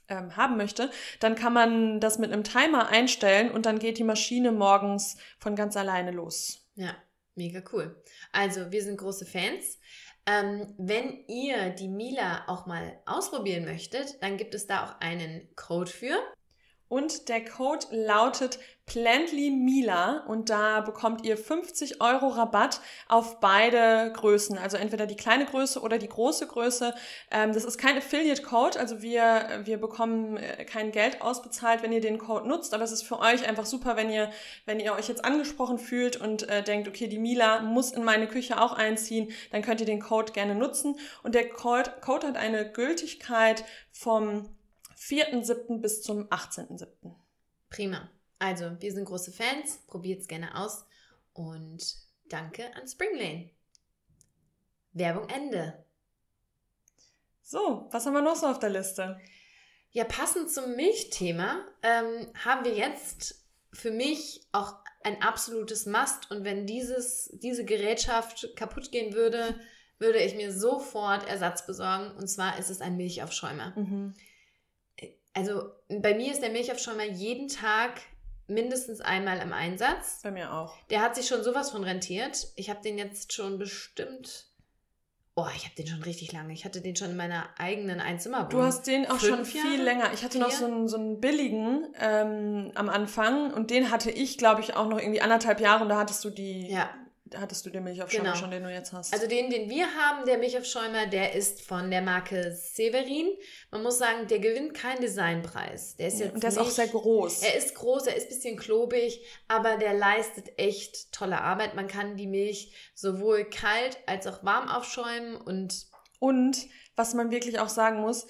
ähm, haben möchte, dann kann man das mit einem Timer einstellen und dann geht die Maschine morgens von ganz alleine los. Ja, mega cool. Also, wir sind große Fans. Ähm, wenn ihr die Mila auch mal ausprobieren möchtet, dann gibt es da auch einen Code für. Und der Code lautet PlantlyMila und da bekommt ihr 50 Euro Rabatt auf beide Größen, also entweder die kleine Größe oder die große Größe. Ähm, das ist kein Affiliate-Code, also wir, wir bekommen äh, kein Geld ausbezahlt, wenn ihr den Code nutzt, aber es ist für euch einfach super, wenn ihr, wenn ihr euch jetzt angesprochen fühlt und äh, denkt, okay, die Mila muss in meine Küche auch einziehen, dann könnt ihr den Code gerne nutzen. Und der Code, Code hat eine Gültigkeit vom 4.7. bis zum 18.7. Prima. Also, wir sind große Fans. Probiert es gerne aus. Und danke an Springlane. Werbung Ende. So, was haben wir noch so auf der Liste? Ja, passend zum Milchthema ähm, haben wir jetzt für mich auch ein absolutes Must. Und wenn dieses, diese Gerätschaft kaputt gehen würde, würde ich mir sofort Ersatz besorgen. Und zwar ist es ein Milchaufschäumer. Mhm. Also bei mir ist der Milchaufschäumer jeden Tag mindestens einmal im Einsatz. Bei mir auch. Der hat sich schon sowas von rentiert. Ich habe den jetzt schon bestimmt. Oh, ich habe den schon richtig lange. Ich hatte den schon in meiner eigenen Einzimmerwohnung. Du hast den auch Fünf schon viel Jahre? länger. Ich hatte Vier? noch so einen, so einen billigen ähm, am Anfang und den hatte ich, glaube ich, auch noch irgendwie anderthalb Jahre und da hattest du die, ja hattest du den Milchaufschäumer genau. schon, den du jetzt hast? Also den, den wir haben, der Milchaufschäumer, der ist von der Marke Severin. Man muss sagen, der gewinnt keinen Designpreis. Der ist jetzt Und der ist auch sehr groß. Er ist groß, er ist ein bisschen klobig, aber der leistet echt tolle Arbeit. Man kann die Milch sowohl kalt als auch warm aufschäumen und... Und, was man wirklich auch sagen muss,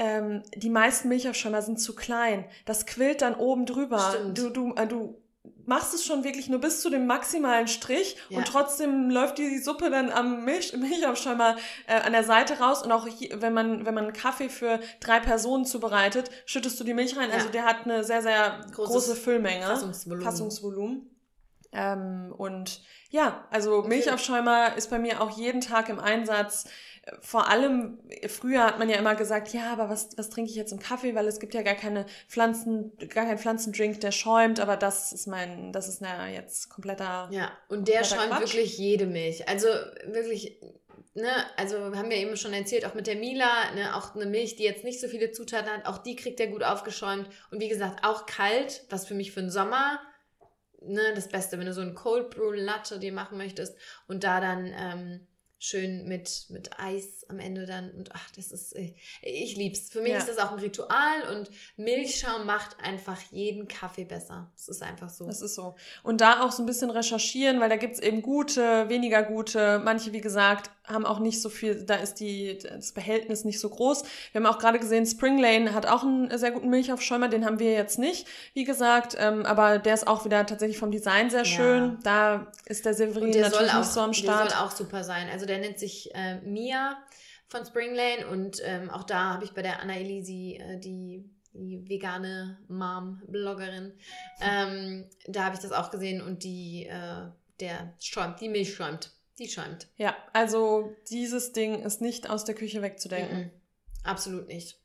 ähm, die meisten Milchaufschäumer sind zu klein. Das quillt dann oben drüber. Stimmt. Du, du, äh, du machst es schon wirklich nur bis zu dem maximalen Strich ja. und trotzdem läuft die Suppe dann am Milch, Milchaufschäumer äh, an der Seite raus und auch hier, wenn man wenn man einen Kaffee für drei Personen zubereitet, schüttest du die Milch rein. Also ja. Also der hat eine sehr sehr Großes große Füllmenge, Fassungsvolumen. Fassungsvolumen. Ähm, und ja, also Milchaufschäumer ist bei mir auch jeden Tag im Einsatz vor allem, früher hat man ja immer gesagt, ja, aber was, was trinke ich jetzt im Kaffee, weil es gibt ja gar keine Pflanzen, gar keinen Pflanzendrink, der schäumt, aber das ist mein, das ist na, jetzt kompletter. Ja, und der schäumt Quatsch. wirklich jede Milch. Also wirklich, ne, also haben wir eben schon erzählt, auch mit der Mila, ne, auch eine Milch, die jetzt nicht so viele Zutaten hat, auch die kriegt er gut aufgeschäumt. Und wie gesagt, auch kalt, was für mich für den Sommer ne, das Beste, wenn du so ein Cold Brew Latte dir machen möchtest und da dann ähm, schön mit, mit Eis am Ende dann. Und ach, das ist, ich, ich lieb's. Für mich ja. ist das auch ein Ritual und Milchschaum macht einfach jeden Kaffee besser. Das ist einfach so. Das ist so. Und da auch so ein bisschen recherchieren, weil da gibt's eben gute, weniger gute. Manche, wie gesagt, haben auch nicht so viel, da ist die, das Behältnis nicht so groß. Wir haben auch gerade gesehen, Spring Lane hat auch einen sehr guten Milchaufschäumer, den haben wir jetzt nicht, wie gesagt, ähm, aber der ist auch wieder tatsächlich vom Design sehr schön. Ja. Da ist der Severin der natürlich auch, nicht so am Start. Der soll auch super sein. Also der nennt sich äh, Mia von Spring Lane und ähm, auch da habe ich bei der Anna Elisi äh, die die vegane Mom-Bloggerin. Ähm, da habe ich das auch gesehen und die, äh, der schäumt, die Milch schäumt. Die schäumt. Ja, also dieses Ding ist nicht aus der Küche wegzudenken. Mm -mm. Absolut nicht.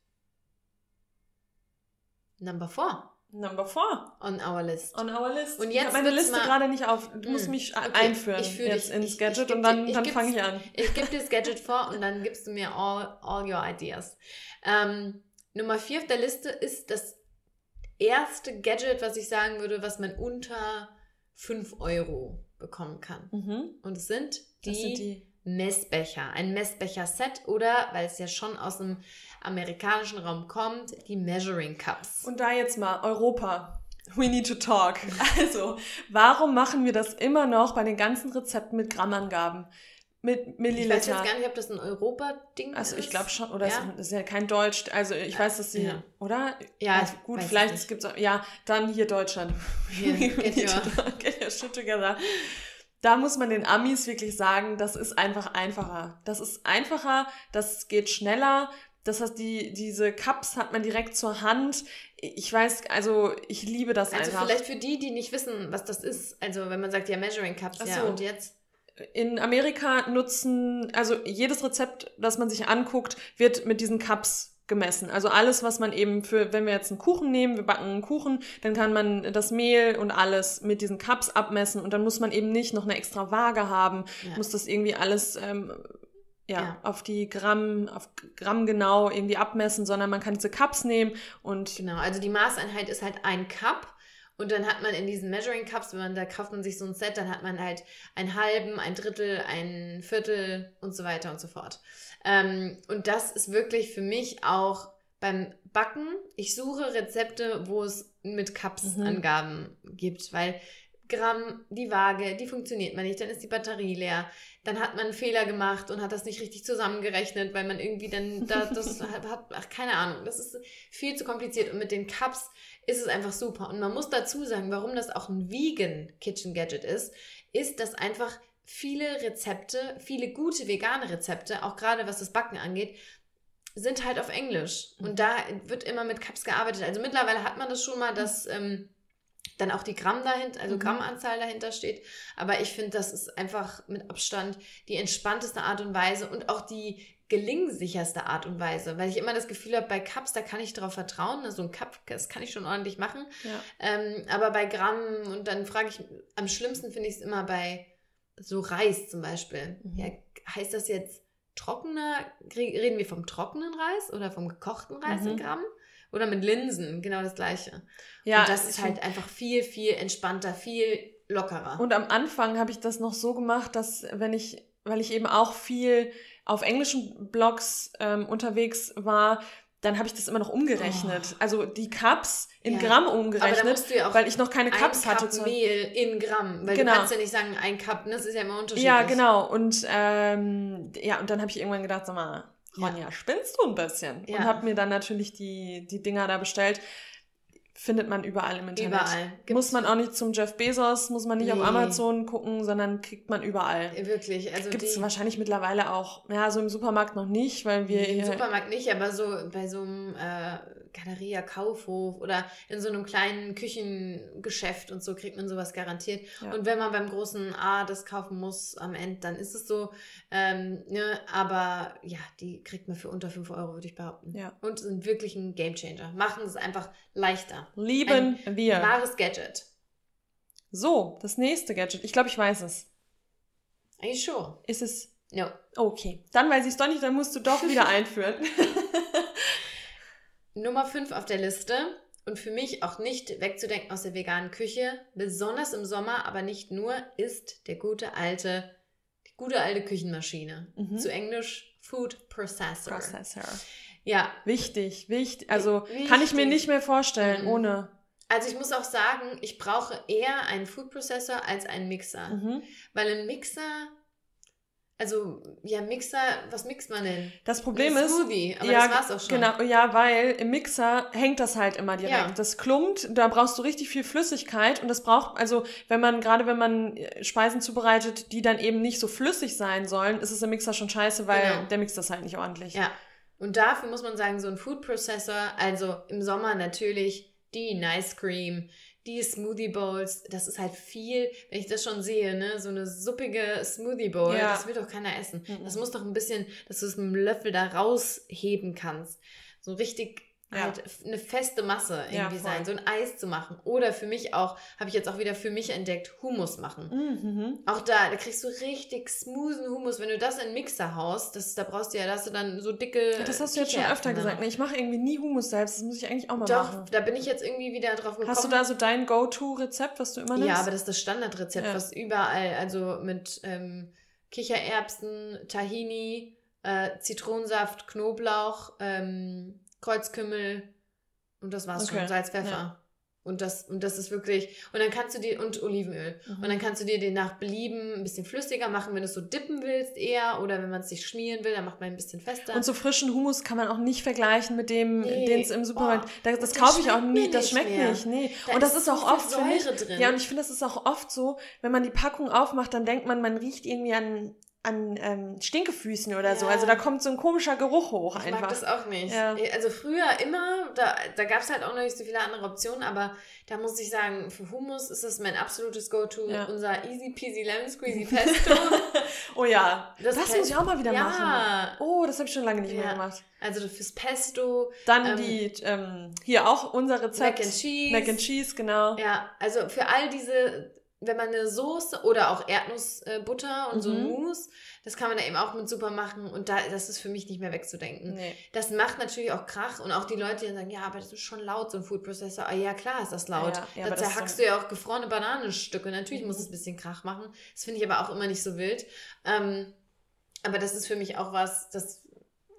Number four. Number four. On our list. On our list. Und jetzt ich habe meine Liste gerade nicht auf. Du musst mm, mich okay. einführen ich jetzt dich, ins ich, Gadget ich, und dann, dann fange ich an. Ich gebe dir das Gadget vor und dann gibst du mir all, all your ideas. Ähm, Nummer vier auf der Liste ist das erste Gadget, was ich sagen würde, was man unter 5 Euro bekommen kann. Mhm. Und es sind die, sind die Messbecher. Ein Messbecher-Set oder, weil es ja schon aus dem amerikanischen Raum kommt, die Measuring Cups. Und da jetzt mal Europa. We need to talk. Also, warum machen wir das immer noch bei den ganzen Rezepten mit Grammangaben? Mit Milliliter. Ich weiß jetzt gar nicht, ob das ein Europa-Ding ist. Also ich glaube schon, oder ja. es ist ja kein Deutsch. Also ich weiß, dass sie, ja. oder? Ja, also gut, vielleicht gibt es ja, dann hier Deutschland. Hier, get, your. get your shit together. Da muss man den Amis wirklich sagen, das ist einfach einfacher. Das ist einfacher, das geht schneller. Das heißt, die, diese Cups hat man direkt zur Hand. Ich weiß, also ich liebe das also einfach. Also vielleicht für die, die nicht wissen, was das ist. Also wenn man sagt, ja, Measuring Cups, Ach ja, so. und jetzt? in Amerika nutzen, also jedes Rezept, das man sich anguckt, wird mit diesen Cups gemessen. Also alles, was man eben für, wenn wir jetzt einen Kuchen nehmen, wir backen einen Kuchen, dann kann man das Mehl und alles mit diesen Cups abmessen und dann muss man eben nicht noch eine extra Waage haben, ja. muss das irgendwie alles ähm, ja, ja, auf die Gramm, auf Gramm genau irgendwie abmessen, sondern man kann diese Cups nehmen und. Genau, also die Maßeinheit ist halt ein Cup und dann hat man in diesen Measuring Cups, wenn man da kauft man sich so ein Set, dann hat man halt einen halben, ein Drittel, ein Viertel und so weiter und so fort. Ähm, und das ist wirklich für mich auch beim Backen. Ich suche Rezepte, wo es mit Cups mhm. Angaben gibt, weil Gramm, die Waage, die funktioniert man nicht, dann ist die Batterie leer. Dann hat man einen Fehler gemacht und hat das nicht richtig zusammengerechnet, weil man irgendwie dann da, das hat, ach, keine Ahnung, das ist viel zu kompliziert. Und mit den Cups ist es einfach super. Und man muss dazu sagen, warum das auch ein Vegan Kitchen Gadget ist, ist, dass einfach viele Rezepte, viele gute vegane Rezepte, auch gerade was das Backen angeht, sind halt auf Englisch. Und da wird immer mit Cups gearbeitet. Also mittlerweile hat man das schon mal, dass ähm, dann auch die Gramm dahinter, also Mhm. Grammanzahl dahinter steht. Aber ich finde, das ist einfach mit Abstand die entspannteste Art und Weise und auch die gelingsicherste Art und Weise, weil ich immer das Gefühl habe, bei Cups, da kann ich darauf vertrauen. Also ein Cup, das kann ich schon ordentlich machen. Ja. Ähm, aber bei Gramm und dann frage ich, am schlimmsten finde ich es immer bei so Reis zum Beispiel. Mhm. Ja, heißt das jetzt trockener, re- reden wir vom trockenen Reis oder vom gekochten Reis in Mhm. Gramm? Oder mit Linsen, genau das gleiche. Ja, und das ist halt einfach viel, viel entspannter, viel lockerer. Und am Anfang habe ich das noch so gemacht, dass wenn ich, weil ich eben auch viel auf englischen Blogs ähm, unterwegs war, dann habe ich das immer noch umgerechnet. Also die Cups in Oh. Ja. Gramm umgerechnet, ja auch weil ich noch keine ein Cups Cup hatte. Zu Mehl in Gramm, weil Genau. du kannst ja nicht sagen, ein Cup, ne? das ist ja immer unterschiedlich. ja, genau. Und ähm, ja, und dann habe ich irgendwann gedacht, sag mal. Ronja, spinnst du ein bisschen? Ja. Und habe mir dann natürlich die, die Dinger da bestellt. Findet man überall im Internet. Überall. Muss man auch nicht zum Jeff Bezos, muss man nicht auf Nee. Amazon gucken, sondern kriegt man überall. Wirklich, also Gibt es wahrscheinlich mittlerweile auch, ja, so im Supermarkt noch nicht, weil wir Im. Supermarkt nicht, aber so bei so einem äh, Galeria Kaufhof oder in so einem kleinen Küchengeschäft und so kriegt man sowas garantiert. Ja. Und wenn man beim großen A das kaufen muss am Ende, dann ist es so. Ähm, ne? Aber ja, die kriegt man für unter 5 Euro, würde ich behaupten. Ja. Und sind wirklich ein Gamechanger. Machen es einfach leichter. Lieben wir. Wahres Gadget. So, das nächste Gadget. Ich glaube, ich weiß es. Are you sure? Ist es. No. Okay. Dann weiß ich es doch nicht, dann musst du doch wieder einführen. Nummer 5 auf der Liste und für mich auch nicht wegzudenken aus der veganen Küche, besonders im Sommer, aber nicht nur, ist der gute alte, die gute alte Küchenmaschine. Mhm. Zu Englisch Food Processor. Processor. Ja, Wichtig, wichtig. Also Wichtig. kann ich mir nicht mehr vorstellen Mhm. ohne. also ich muss auch sagen, ich brauche eher einen Food Processor als einen Mixer. Mhm. Weil ein Mixer, also ja, Mixer, was mixt man denn? Das Problem Ein ist. Smoothie, aber ja, das war's auch schon. Genau, ja, weil im Mixer hängt das halt immer direkt. Ja. Das klumpt, da brauchst du richtig viel Flüssigkeit und das braucht, also wenn man, gerade wenn man äh, Speisen zubereitet, die dann eben nicht so flüssig sein sollen, ist es im Mixer schon scheiße, weil Genau. der mixt das halt nicht ordentlich. Ja. Und dafür muss man sagen, so ein Food Processor, also im Sommer natürlich die Nice Cream, die Smoothie Bowls, das ist halt viel, wenn ich das schon sehe, ne, so eine suppige Smoothie Bowl, Ja. das will doch keiner essen. Mhm. Das muss doch ein bisschen, dass du es mit dem Löffel da rausheben kannst. So richtig Ja. halt eine feste Masse Ja, irgendwie voll. sein, so ein Eis zu machen. Oder für mich auch, habe ich jetzt auch wieder für mich entdeckt, Hummus machen. Mhm. Auch da, da kriegst du richtig smoothen Hummus. Wenn du das in den Mixer haust, das, da brauchst du ja, da hast du dann so dicke. Das hast du jetzt schon öfter da gesagt. Ne? Ich mache irgendwie nie Hummus selbst. Das muss ich eigentlich auch mal Doch, machen. da bin ich jetzt irgendwie wieder drauf gekommen. Hast du da so dein Go-To-Rezept, was du immer nimmst? Ja, aber das ist das Standardrezept, Ja. was überall, also mit ähm, Kichererbsen, Tahini, äh, Zitronensaft, Knoblauch, ähm, Kreuzkümmel und das war's Okay, schon, Salz, Pfeffer. ja. Und das, und das ist wirklich, und dann kannst du dir, und Olivenöl. Mhm. Und dann kannst du dir den nach Belieben ein bisschen flüssiger machen, wenn du es so dippen willst eher. Oder wenn man es sich schmieren will, dann macht man ein bisschen fester. Und so frischen Hummus kann man auch nicht vergleichen mit dem, Nee. den es im Supermarkt. Oh, da, das der kaufe ich auch nie. Das schmeckt mehr. nicht. Nee. Da und das ist ist auch oft für mich. Säure drin. Ja, und ich finde, das ist auch oft so, wenn man die Packung aufmacht, dann denkt man, man riecht irgendwie an, an ähm, Stinkefüßen oder so. Ja. Also da kommt so ein komischer Geruch hoch Ich einfach. mag das auch nicht. Ja. Also früher immer, da, da gab es halt auch noch nicht so viele andere Optionen, aber da muss ich sagen, für Hummus ist das mein absolutes Go-To. Ja. Unser Easy Peasy Lemon Squeezy Pesto. oh ja, das, Das muss ich auch mal wieder machen. Oh, das habe ich schon lange nicht mehr gemacht. Also fürs Pesto, Dann Ähm, die, ähm, hier auch unser Rezept. Mac and Cheese. Mac and Cheese, genau. Ja, also für all diese, wenn man eine Soße oder auch Erdnussbutter und so ein Mhm. Mousse, das kann man da eben auch mit super machen und da, das ist für mich nicht mehr wegzudenken. Nee. Das macht natürlich auch Krach und auch die Leute, die dann sagen, ja, aber das ist schon laut, so ein Food Processor. Ah, ja, klar ist das laut. Ja, ja, da zerhackst ist du ja auch gefrorene Bananenstücke. Natürlich Mhm. muss es ein bisschen Krach machen. Das finde ich aber auch immer nicht so wild. Ähm, aber das ist für mich auch was, das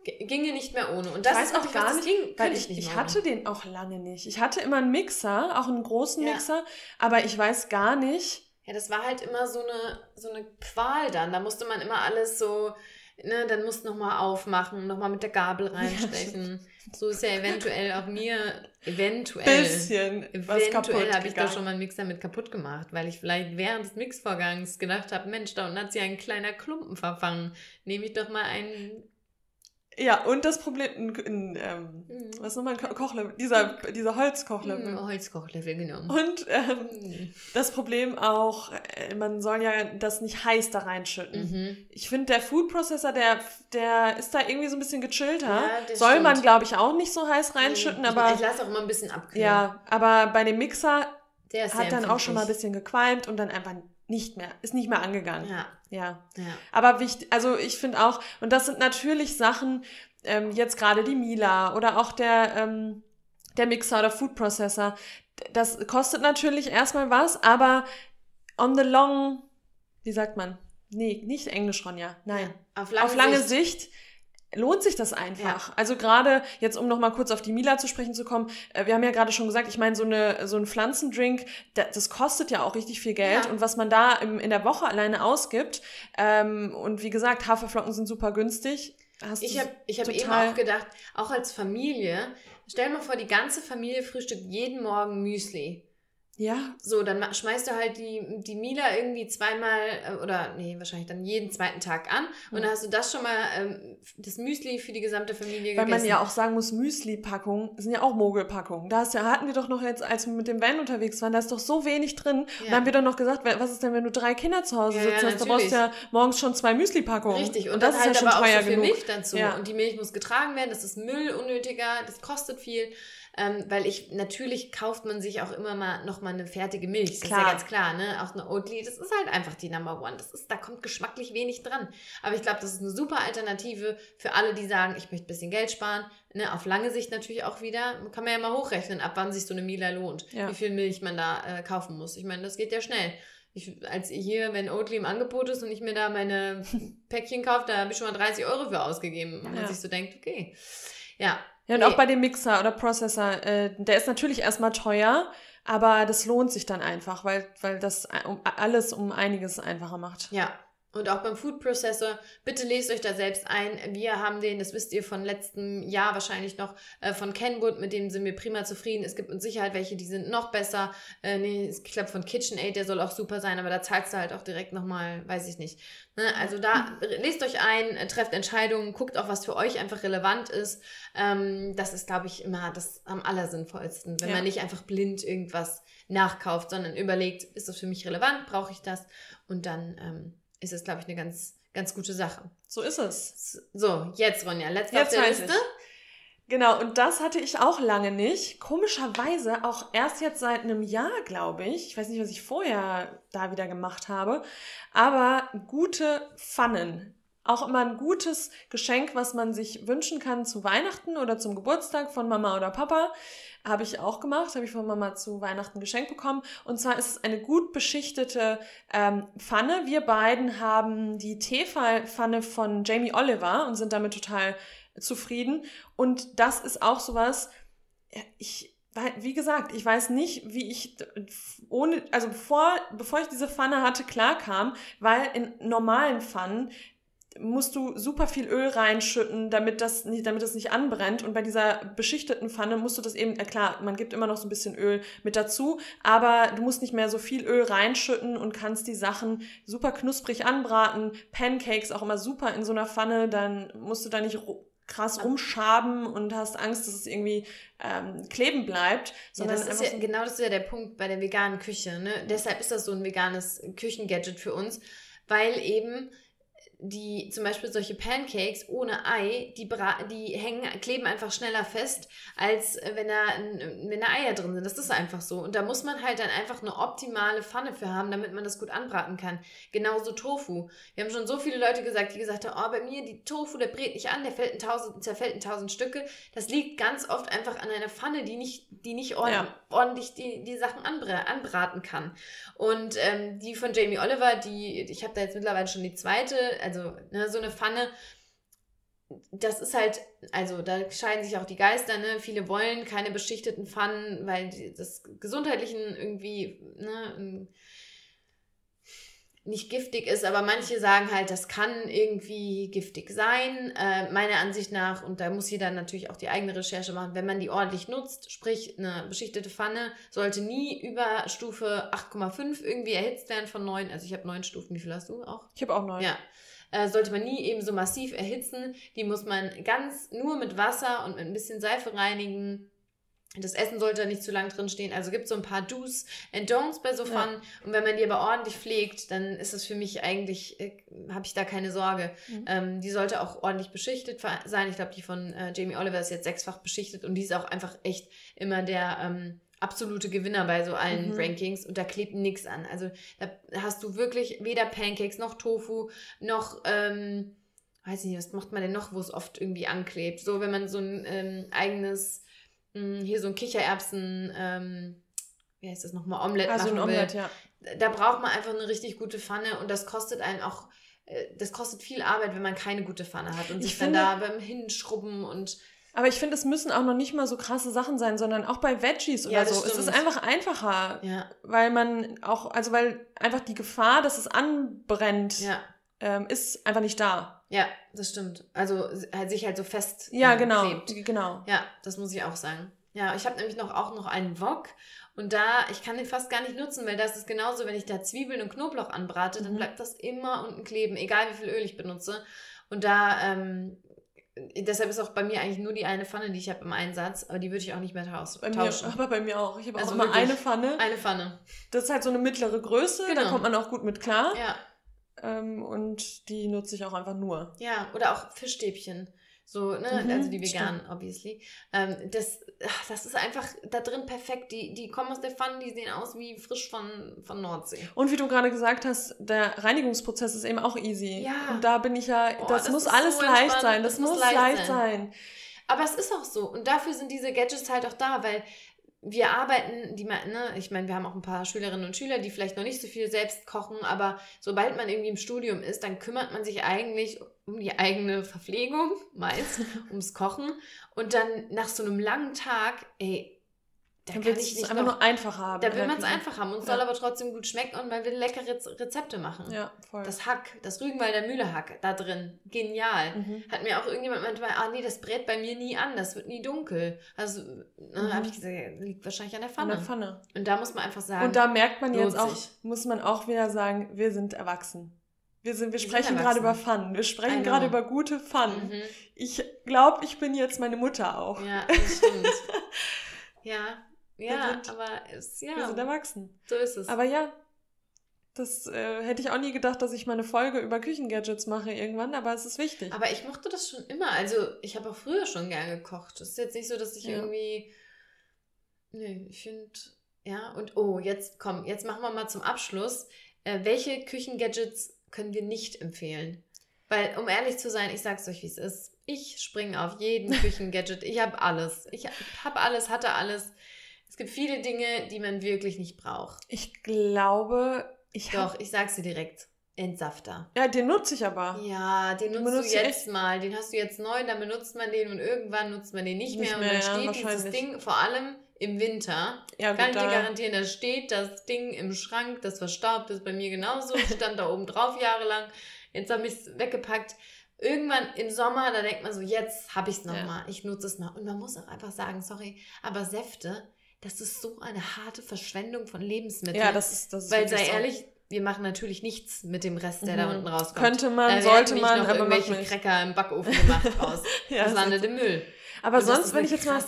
ginge nicht mehr ohne. Und das Ich weiß ist auch gar nicht, ging, Weil ich, nicht ich mehr hatte den auch lange nicht. Ich hatte immer einen Mixer, auch einen großen Ja. Mixer, aber ich weiß gar nicht. Ja, das war halt immer so eine, so eine Qual dann. Da musste man immer alles so, ne, dann musst du nochmal aufmachen, nochmal mit der Gabel reinstechen. so ist ja eventuell auch mir, eventuell. Bisschen was kaputt Eventuell habe ich da schon mal einen Mixer mit kaputt gemacht, weil ich vielleicht während des Mixvorgangs gedacht habe, Mensch, da unten hat sich ein kleiner Klumpen verfangen. Nehme ich doch mal einen Ja, und das Problem, in, in, ähm, mhm. was ist nochmal ein Kochlöffel? Dieser, dieser Holzkochlöffel. Mhm, Holzkochlöffel, genau. Und ähm, mhm. das Problem auch, äh, man soll ja das nicht heiß da reinschütten. Mhm. Ich finde, der Food Processor, der, der ist da irgendwie so ein bisschen gechillter. Ja, soll stimmt. man, glaube ich, auch nicht so heiß reinschütten, ich, aber. Ich lasse auch immer ein bisschen abkühlen. Ja, aber bei dem Mixer hat dann auch schon mal ein bisschen gequalmt und dann einfach nicht mehr, ist nicht mehr angegangen. Ja. Ja. ja. Aber wichtig, also ich finde auch, und das sind natürlich Sachen, ähm, jetzt gerade die Mila oder auch der, ähm, der Mixer oder Food Processor, das kostet natürlich erstmal was, aber on the long, wie sagt man? Nee, nicht Englisch, Ronja. Nein. Ja, auf lange, auf lange Sicht, Sicht lohnt sich das einfach. Ja. Also gerade jetzt, um nochmal kurz auf die Mila zu sprechen zu kommen, äh, wir haben ja gerade schon gesagt, ich meine, so, eine, so ein Pflanzendrink, das kostet ja auch richtig viel Geld. Ja. Und was man da im, in der Woche alleine ausgibt, ähm, und wie gesagt, Haferflocken sind super günstig. Hast ich habe ich hab eben auch gedacht, auch als Familie, stell mal vor, die ganze Familie frühstückt jeden Morgen Müsli. Ja. So, dann schmeißt du halt die, die Mila irgendwie zweimal äh, oder nee, wahrscheinlich dann jeden zweiten Tag an und dann hast du das schon mal, ähm, das Müsli für die gesamte Familie Weil gegessen. Weil man ja auch sagen muss, Müsli-Packungen sind ja auch Mogelpackungen. Da ja, hatten wir doch noch jetzt, als wir mit dem Van unterwegs waren, da ist doch so wenig drin. Ja. Und dann haben wir doch noch gesagt, was ist denn, wenn du drei Kinder zu Hause ja, sitzen ja, hast? Da brauchst du ja morgens schon zwei Müsli-Packungen. Richtig, und, und das, ist halt ja schon teuer genug. Milch dazu. Ja. Und die Milch muss getragen werden, das ist Müll unnötiger, das kostet viel. Ähm, weil ich, natürlich kauft man sich auch immer mal noch mal eine fertige Milch. Das klar. ist ja ganz klar, ne? Auch eine Oatly, das ist halt einfach die Number One. Das ist, da kommt geschmacklich wenig dran. Aber ich glaube, das ist eine super Alternative für alle, die sagen, ich möchte ein bisschen Geld sparen. Ne? Auf lange Sicht natürlich auch wieder, kann man ja mal hochrechnen, ab wann sich so eine Mila lohnt. Ja. Wie viel Milch man da äh, kaufen muss. Ich meine, das geht ja schnell. Ich, als hier, wenn Oatly im Angebot ist und ich mir da meine Päckchen kaufe, da habe ich schon mal 30 Euro für ausgegeben. Und man ja. sich so denkt, okay. Ja, ja, und nee. auch bei dem Mixer oder Processor, äh, der ist natürlich erstmal teuer, aber das lohnt sich dann einfach, weil, weil das alles um einiges einfacher macht. Ja, und auch beim Food Processor, bitte lest euch da selbst ein. Wir haben den, das wisst ihr von letztem Jahr wahrscheinlich noch, äh, von Kenwood, mit dem sind wir prima zufrieden. Es gibt mit Sicherheit welche, die sind noch besser. Äh, nee, ich glaube von KitchenAid, der soll auch super sein, aber da zahlst du halt auch direkt nochmal, weiß ich nicht. Ne? Also da lest euch ein, äh, trefft Entscheidungen, guckt auch, was für euch einfach relevant ist. Ähm, das ist, glaube ich, immer das am allersinnvollsten, wenn ja. man nicht einfach blind irgendwas nachkauft, sondern überlegt, ist das für mich relevant, brauche ich das? Und dann ähm, ist es, glaube ich, eine ganz, ganz gute Sache. So ist es. So, jetzt, Ronja, letzte jetzt auf der Liste. Ich. Genau, und das hatte ich auch lange nicht. Komischerweise auch erst jetzt seit einem Jahr, glaube ich. Ich weiß nicht, was ich vorher da wieder gemacht habe. Aber gute Pfannen. Auch immer ein gutes Geschenk, was man sich wünschen kann zu Weihnachten oder zum Geburtstag von Mama oder Papa. Habe ich auch gemacht, habe ich von Mama zu Weihnachten geschenkt bekommen. Und zwar ist es eine gut beschichtete ähm, Pfanne. Wir beiden haben die Tefal-Pfanne von Jamie Oliver und sind damit total zufrieden. Und das ist auch sowas, ich, wie gesagt, ich weiß nicht, wie ich ohne, also bevor, bevor ich diese Pfanne hatte, klarkam, weil in normalen Pfannen musst du super viel Öl reinschütten, damit das nicht, damit das nicht anbrennt. Und bei dieser beschichteten Pfanne musst du das eben, äh klar, man gibt immer noch so ein bisschen Öl mit dazu, aber du musst nicht mehr so viel Öl reinschütten und kannst die Sachen super knusprig anbraten. Pancakes auch immer super in so einer Pfanne, dann musst du da nicht krass rumschaben und hast Angst, dass es irgendwie ähm, kleben bleibt. Sondern ja, das ist ja, genau das ist ja der Punkt bei der veganen Küche. Ne? Deshalb ist das so ein veganes Küchengadget für uns, weil eben die zum Beispiel solche Pancakes ohne Ei, die, die hängen, kleben einfach schneller fest, als äh, wenn da, wenn da Eier drin sind. Das ist einfach so. Und da muss man halt dann einfach eine optimale Pfanne für haben, damit man das gut anbraten kann. Genauso Tofu. Wir haben schon so viele Leute gesagt, die gesagt haben, oh, bei mir die Tofu, der brät nicht an, der fällt in tausend, zerfällt in tausend Stücke. Das liegt ganz oft einfach an einer Pfanne, die nicht, die nicht ordentlich, ja. ordentlich die, die Sachen anbraten kann. Und ähm, die von Jamie Oliver, die, ich habe da jetzt mittlerweile schon die zweite, also ne, so eine Pfanne, das ist halt, also da scheiden sich auch die Geister, ne? Viele wollen keine beschichteten Pfannen, weil das gesundheitlichen irgendwie, ne, nicht giftig ist, aber manche sagen halt, das kann irgendwie giftig sein. Äh, meiner Ansicht nach, und da muss jeder natürlich auch die eigene Recherche machen, wenn man die ordentlich nutzt, sprich eine beschichtete Pfanne, sollte nie über Stufe 8,5 irgendwie erhitzt werden von 9. Also ich habe neun Stufen, wie viel hast du auch? Ich habe auch neun. Ja. Äh, sollte man nie eben so massiv erhitzen. Die muss man ganz nur mit Wasser und mit ein bisschen Seife reinigen. Das Essen sollte nicht zu lang drin stehen. Also gibt es so ein paar Do's and Don'ts bei so Pfannen. Ja. Und wenn man die aber ordentlich pflegt, dann ist es für mich eigentlich, äh, habe ich da keine Sorge. Mhm. Ähm, die sollte auch ordentlich beschichtet sein. Ich glaube, die von äh, Jamie Oliver ist jetzt sechsfach beschichtet und die ist auch einfach echt immer der ähm, absolute Gewinner bei so allen mhm. Rankings und da klebt nichts an. Also da hast du wirklich weder Pancakes noch Tofu noch, ähm, weiß ich nicht, was macht man denn noch, wo es oft irgendwie anklebt. So, wenn man so ein ähm, eigenes hm, hier so ein Kichererbsen, ähm, wie heißt das nochmal, Omelette also machen ein Omelette, will. Ja. Da braucht man einfach eine richtig gute Pfanne und das kostet einen auch, äh, das kostet viel Arbeit, wenn man keine gute Pfanne hat und ich sich finde, dann da beim Hinschrubben und aber ich finde, es müssen auch noch nicht mal so krasse Sachen sein, sondern auch bei Veggies oder ja, so. Stimmt. Es ist einfach einfacher. Ja. Weil man auch, also weil einfach die Gefahr, dass es anbrennt, ja. ähm, ist einfach nicht da. Ja, das stimmt. Also halt sich halt so fest ja, äh, genau, klebt. genau. Ja, das muss ich auch sagen. Ja, ich habe nämlich noch auch noch einen Wok und da, ich kann den fast gar nicht nutzen, weil das ist genauso, wenn ich da Zwiebeln und Knoblauch anbrate, mhm. dann bleibt das immer unten kleben, egal wie viel Öl ich benutze. Und da, ähm, deshalb ist auch bei mir eigentlich nur die eine Pfanne, die ich habe im Einsatz, aber die würde ich auch nicht mehr tauschen. Bei mir, aber bei mir auch. Ich habe also auch immer eine Pfanne. Eine Pfanne. Das ist halt so eine mittlere Größe, genau. da kommt man auch gut mit klar. Ja. Ähm, und die nutze ich auch einfach nur. Ja, oder auch Fischstäbchen. So, ne, mhm, also die veganen, stimmt. obviously. Ähm, das, ach, das ist einfach da drin perfekt. Die, die kommen aus der Pfanne, die sehen aus wie frisch von, von Nordsee. Und wie du gerade gesagt hast, der Reinigungsprozess ist eben auch easy. Ja. Und da bin ich ja, Boah, das, das, muss alles so leicht sein. Das, das muss leicht, sein. sein. Aber es ist auch so. Und dafür sind diese Gadgets halt auch da, weil wir arbeiten, die ne, ich meine, wir haben auch ein paar Schülerinnen und Schüler, die vielleicht noch nicht so viel selbst kochen, aber sobald man irgendwie im Studium ist, dann kümmert man sich eigentlich um die eigene Verpflegung, meist, ums Kochen. Und dann nach so einem langen Tag, ey, da dann kann ich es einfach noch, nur einfach haben. Da will man es einfach haben und es ja. soll aber trotzdem gut schmecken und man will leckere Rezepte machen. Ja, voll. Das Hack, das Rügenwalder Mühlehack da drin, genial. Mhm. Hat mir auch irgendjemand manchmal, ah nee, das brät bei mir nie an, das wird nie dunkel. Also mhm. habe ich gesagt, liegt wahrscheinlich an der Pfanne. An der Pfanne. Und da muss man einfach sagen. Und da merkt man jetzt auch, sich. muss man auch wieder sagen, wir sind erwachsen. Wir, sind, wir, wir sprechen gerade über Pfannen. Wir sprechen gerade über gute Pfannen. Mhm. Ich glaube, ich bin jetzt meine Mutter auch. Ja, das stimmt. ja, ja, sind, aber es, ja. Wir sind erwachsen. So ist es. Aber ja, das äh, hätte ich auch nie gedacht, dass ich mal eine Folge über Küchengadgets mache irgendwann, aber es ist wichtig. Aber ich mochte das schon immer. Also, ich habe auch früher schon gern gekocht. Es ist jetzt nicht so, dass ich ja. irgendwie. Nee, ich finde. Ja, und oh, jetzt komm, jetzt machen wir mal zum Abschluss. Äh, welche Küchengadgets können wir nicht empfehlen? Weil, um ehrlich zu sein, ich sag's euch, wie es ist. Ich springe auf jeden Küchengadget. Ich habe alles. Ich habe alles, hatte alles. Es gibt viele Dinge, die man wirklich nicht braucht. Ich glaube, ich Doch, ich sag's dir direkt. Entsafter. Ja, den nutze ich aber. Ja, den nutzt benutzt du jetzt mal. Den hast du jetzt neu, dann benutzt man den und irgendwann nutzt man den nicht, nicht mehr. mehr. Und dann steht ja, dieses Ding, vor allem im Winter, ja, kann ich dir garantieren, da steht das Ding im Schrank, das verstaubt ist bei mir genauso, stand da oben drauf jahrelang. Jetzt habe ich es weggepackt. Irgendwann im Sommer, da denkt man so, jetzt habe ich es nochmal, ja. ich nutze es mal. Und man muss auch einfach sagen, sorry, aber Säfte, das ist so eine harte Verschwendung von Lebensmitteln. Ja, das ist das. Ist Weil sei so. ehrlich, wir machen natürlich nichts mit dem Rest, der mhm. da unten rauskommt. Könnte man, sollte man, noch aber irgendwelche Cracker im Backofen gemacht raus. ja, das landet im Müll. Aber Und sonst, wenn ich jetzt mal,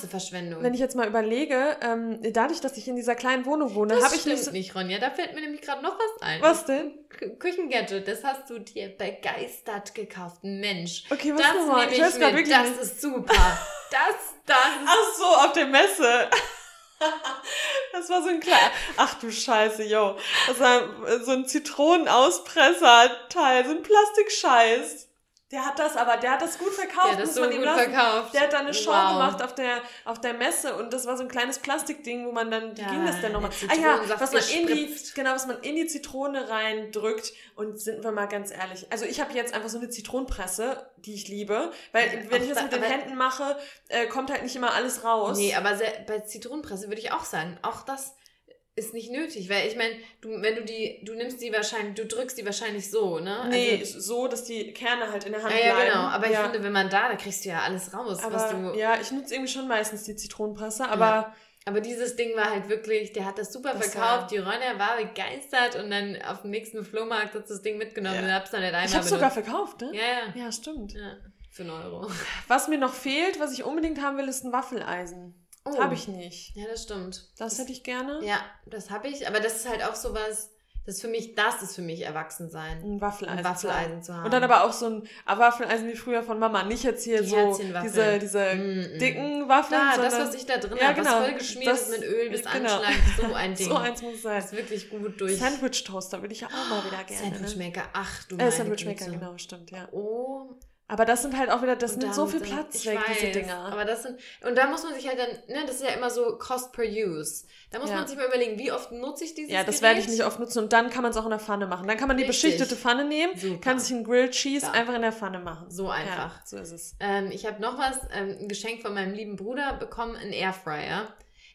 wenn ich jetzt mal überlege, ähm, dadurch, dass ich in dieser kleinen Wohnung wohne, habe ich nicht, nicht, Ronja. Da fällt mir nämlich gerade noch was ein. Was denn? Küchengadget, das hast du dir begeistert gekauft, Mensch. Okay, was das nehme ich, ich mit. Das ist super. Das, das. Ach so, auf der Messe. Das war so ein kleiner. Ach du Scheiße, yo. Das war so ein Zitronenauspresser-Teil, so ein Plastikscheiß. Der hat das aber, der hat das gut verkauft. Der hat das so gut verkauft. Der hat dann eine Show wow. gemacht auf der, auf der Messe und das war so ein kleines Plastikding, wo man dann, wie ja, ging das denn nochmal? Ah ja, was man in die, genau, was man in die Zitrone reindrückt und sind wir mal ganz ehrlich. Also ich habe jetzt einfach so eine Zitronenpresse, die ich liebe, weil ja, wenn ich das mit den Händen mache, äh, kommt halt nicht immer alles raus. Nee, aber bei Zitronenpresse würde ich auch sagen, auch das ist nicht nötig, weil ich meine, du, wenn du die, du nimmst die wahrscheinlich, du drückst die wahrscheinlich so, ne? Nee, also, so, dass die Kerne halt in der Hand ja, bleiben. Ja, genau, aber ja. ich finde, wenn man da, da kriegst du ja alles raus, aber, was du... Ja, ich nutze irgendwie schon meistens die Zitronenpresse, aber... Ja. Aber dieses Ding war halt wirklich, der hat das super Das verkauft, war- die Ronja war begeistert und dann auf dem nächsten Flohmarkt hat das Ding mitgenommen Ja. und hab's dann nicht einmal Ich habe sogar benutzt. verkauft, ne? Ja, ja. Ja, stimmt. ja. Für einen Euro. Was mir noch fehlt, was ich unbedingt haben will, ist ein Waffeleisen. Das Oh. habe ich nicht. Ja, das stimmt. Das hätte ich gerne. Ja, das habe ich. Aber das ist halt auch sowas, das ist für mich, das ist für mich Erwachsensein. Ein Waffeleisen. Ein Waffeleisen zu haben. Und dann aber auch so ein Waffeleisen wie früher von Mama. Nicht jetzt hier Die so diese, diese Mm, mm. dicken Waffeln, Da, das, was ich da drin Ja, habe, genau. was voll geschmiert Das- ist mit Öl bis genau. Anschlag, so ein Ding. so eins muss sein. Das ist wirklich gut durch. Sandwich-Toaster würde ich ja auch mal wieder gerne. Sandwich ne? Maker, ach du Äh, meine Sandwich-Maker, Güte. genau, stimmt, ja. Oh, Aber das sind halt auch wieder, das und nimmt so viel dann- Platz weg, diese weiß, Dinger. Aber das sind, und da muss man sich halt dann, ne, das ist ja immer so Cost per Use. Da muss Ja. man sich mal überlegen, wie oft nutze ich dieses ja, das Gerät? werde ich nicht oft nutzen und dann kann man es auch in der Pfanne machen. Dann kann man die Richtig. beschichtete Pfanne nehmen, Super. kann sich einen Grilled Cheese Ja. einfach in der Pfanne machen. So einfach. Ja, so ist es. Ähm, ich habe noch was, ähm, ein Geschenk von meinem lieben Bruder bekommen, einen Airfryer.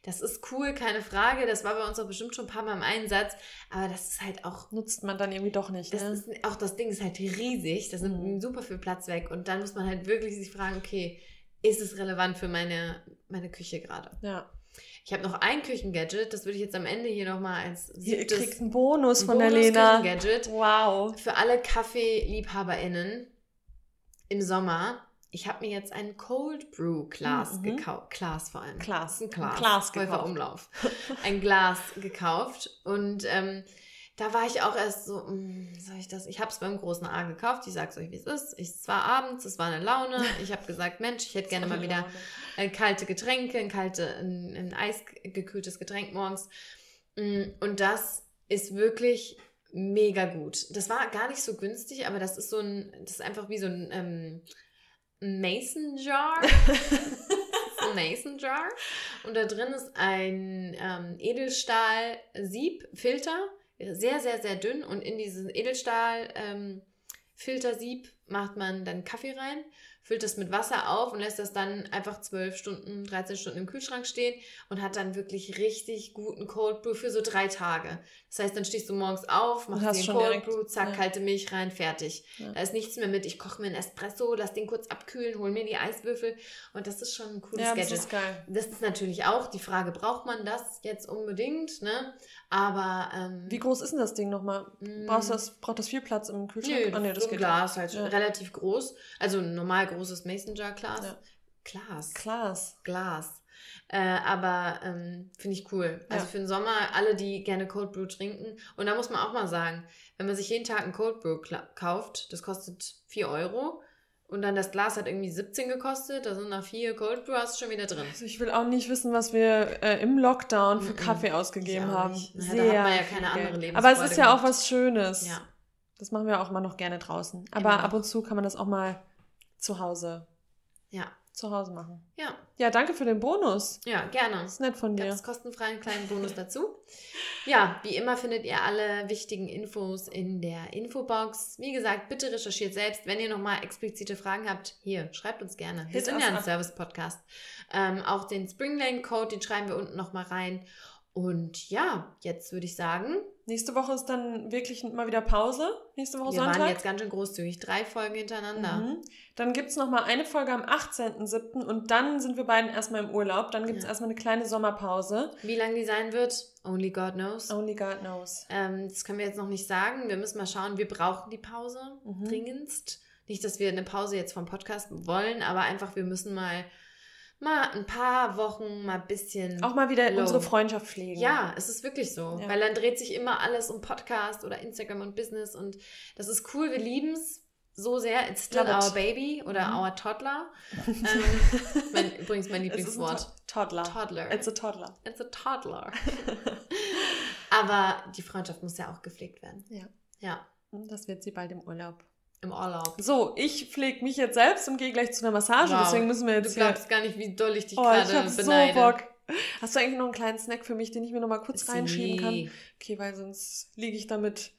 Das ist cool, keine Frage. Das war bei uns auch bestimmt schon ein paar Mal im Einsatz. Aber das ist halt auch Nutzt man dann irgendwie doch nicht, Das ne? ist, auch das Ding ist halt riesig, da nimmt Mhm. super viel Platz weg und dann muss man halt wirklich sich fragen, okay, ist es relevant für meine, meine Küche gerade? ja. Ich habe noch ein Küchengadget, das würde ich jetzt am Ende hier nochmal als ihr kriegt einen Bonus von der Lena. Bonus-Küchengadget Wow. für alle Kaffeeliebhaberinnen im Sommer. Ich habe mir jetzt ein Cold Brew Glas Mhm. gekauft, Glas vor allem. Glas. Ein Glas. Ein Glas gekauft. Umlauf. Ein Glas gekauft. Und ähm, da war ich auch erst so, hm, soll ich das? Ich habe es beim großen A gekauft. Ich sag's euch, wie es ist. Ich, es war abends, es war eine Laune. Ich habe gesagt, Mensch, ich hätte gerne mal wieder äh, kalte Getränke, ein, kalte, ein, ein eisgekühltes Getränk morgens. Mm, Und das ist wirklich mega gut. Das war gar nicht so günstig, aber das ist so ein, das ist einfach wie so ein ähm, Mason Jar. Mason Jar. Und da drin ist ein ähm, Edelstahl-Sieb-Filter. Sehr, sehr, sehr dünn. Und in diesen Edelstahl-Filtersieb macht man dann Kaffee rein, füllt das mit Wasser auf und lässt das dann einfach 12 Stunden, 13 Stunden im Kühlschrank stehen und hat dann wirklich richtig guten Cold Brew für so drei Tage. Das heißt, dann stehst du morgens auf, machst einen Cold Brew, zack, ja. kalte Milch rein, fertig. Ja. Da ist nichts mehr mit. Ich koche mir einen Espresso, lass den kurz abkühlen, hol mir die Eiswürfel und das ist schon ein cooles Ja, das Gadget. ist geil. Das ist natürlich auch die Frage, braucht man das jetzt unbedingt, ne? Aber ähm, Wie groß ist denn das Ding nochmal? mh, Brauchst das, braucht das viel Platz im Kühlschrank? Nö, Ah, nee, das so ein Glas halt relativ groß. Also ein normal großes Mason Jar Glas. Glas. Glas. Äh, aber ähm, finde ich cool. Also Ja. für den Sommer, alle, die gerne Cold Brew trinken. Und da muss man auch mal sagen, wenn man sich jeden Tag ein Cold Brew kauft, das kostet 4 Euro. Und dann das Glas hat irgendwie 17 gekostet. Da sind nach vier Cold Brew hast du schon wieder drin. Also ich will auch nicht wissen, was wir äh, im Lockdown für Mhm. Kaffee Ich ausgegeben auch haben. nicht. Na, da Sehr hat man ja keine andere. Aber es ist ja auch gehabt. was Schönes. Ja. Das machen wir auch immer noch gerne draußen. Aber noch. ab und zu kann man das auch mal zu Hause, Ja. Zu Hause machen. Ja. Ja, danke für den Bonus. Ja, gerne. Das ist nett von dir. Ganz kostenfreien kleinen Bonus dazu. Ja, wie immer findet ihr alle wichtigen Infos in der Infobox. Wie gesagt, bitte recherchiert selbst. Wenn ihr nochmal explizite Fragen habt, hier, schreibt uns gerne. Wir sind ja ein. Service-Podcast. Ähm, auch den Springlane-Code, den schreiben wir unten nochmal rein. Und ja, jetzt würde ich sagen, Nächste Woche ist dann wirklich mal wieder Pause. Nächste Woche wir Sonntag. waren jetzt ganz schön großzügig. Drei Folgen hintereinander. Mhm. Dann gibt es nochmal eine Folge am 18.07. und dann sind wir beiden erstmal im Urlaub. Dann gibt es Ja. erstmal eine kleine Sommerpause. Wie lang die sein wird, only God knows. Only God knows. Ähm, das können wir jetzt noch nicht sagen. Wir müssen mal schauen. Wir brauchen die Pause Mhm. dringendst. Nicht, dass wir eine Pause jetzt vom Podcast wollen, aber einfach, wir müssen mal, mal ein paar Wochen mal ein bisschen. Auch mal wieder Low. unsere Freundschaft pflegen. ja, es ist wirklich so. Ja. Weil dann dreht sich immer alles um Podcast oder Instagram und Business und das ist cool. Wir lieben es so sehr. It's still Love it. our baby oder Mhm. our toddler. ähm, mein, übrigens mein Lieblingswort. To- Toddler. Toddler. It's a toddler. It's a toddler. aber die Freundschaft muss ja auch gepflegt werden. Ja. Ja, Das wird sie bald im Urlaub. Im Urlaub. So, ich pflege mich jetzt selbst und gehe gleich zu einer Massage. Wow. Deswegen müssen wir Du jetzt hier. glaubst gar nicht, wie doll ich dich Oh, gerade ich habe so beneide. Bock. Hast du eigentlich noch einen kleinen Snack für mich, den ich mir noch mal kurz Ist reinschieben kann? Okay, weil sonst liege ich da mit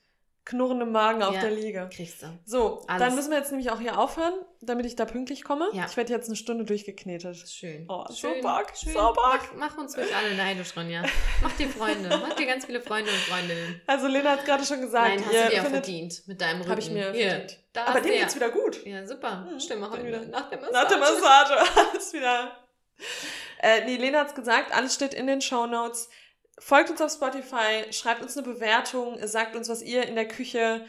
knurrendem Magen auf Ja. der Liege. Kriegst du. So, Alles. dann müssen wir jetzt nämlich auch hier aufhören, damit ich da pünktlich komme. Ja. Ich werde jetzt eine Stunde durchgeknetet. Schön. Oh, so schön, Bock, schön. so Bock. Mach, mach uns ruhig alle neidisch, Ronja. Mach dir Freunde. Mach dir ganz viele Freunde und Freundinnen. Also Lena hat gerade schon gesagt, Nein, hast du dir auch verdient. Mit deinem Rücken. habe ich mir Hier, verdient. Da Aber dem der. geht's wieder gut. Ja, super. Hm, Stimmt, heute wieder. nach der Massage. Nach der Massage ist wieder. Äh, nee, Lena hat's gesagt, alles steht in den Show Notes. Folgt uns auf Spotify, schreibt uns eine Bewertung, sagt uns, was ihr in der Küche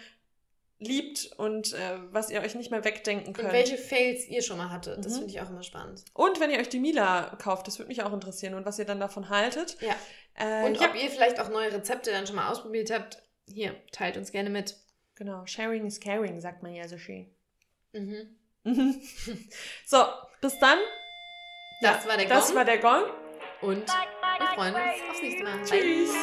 liebt und äh, was ihr euch nicht mehr wegdenken könnt. Und welche Fails ihr schon mal hattet. Das Mhm. finde ich auch immer spannend. Und wenn ihr euch die Mila kauft, das würde mich auch interessieren und was ihr dann davon haltet. Ja. Äh, Und ja, ob ihr vielleicht auch neue Rezepte dann schon mal ausprobiert habt, hier, teilt uns gerne mit. genau, sharing is caring, sagt man ja so schön. Mhm. So, bis dann. Das war der Das Gong. war der Gong. Und wir freuen uns aufs nächste Mal. Bye. Tschüss.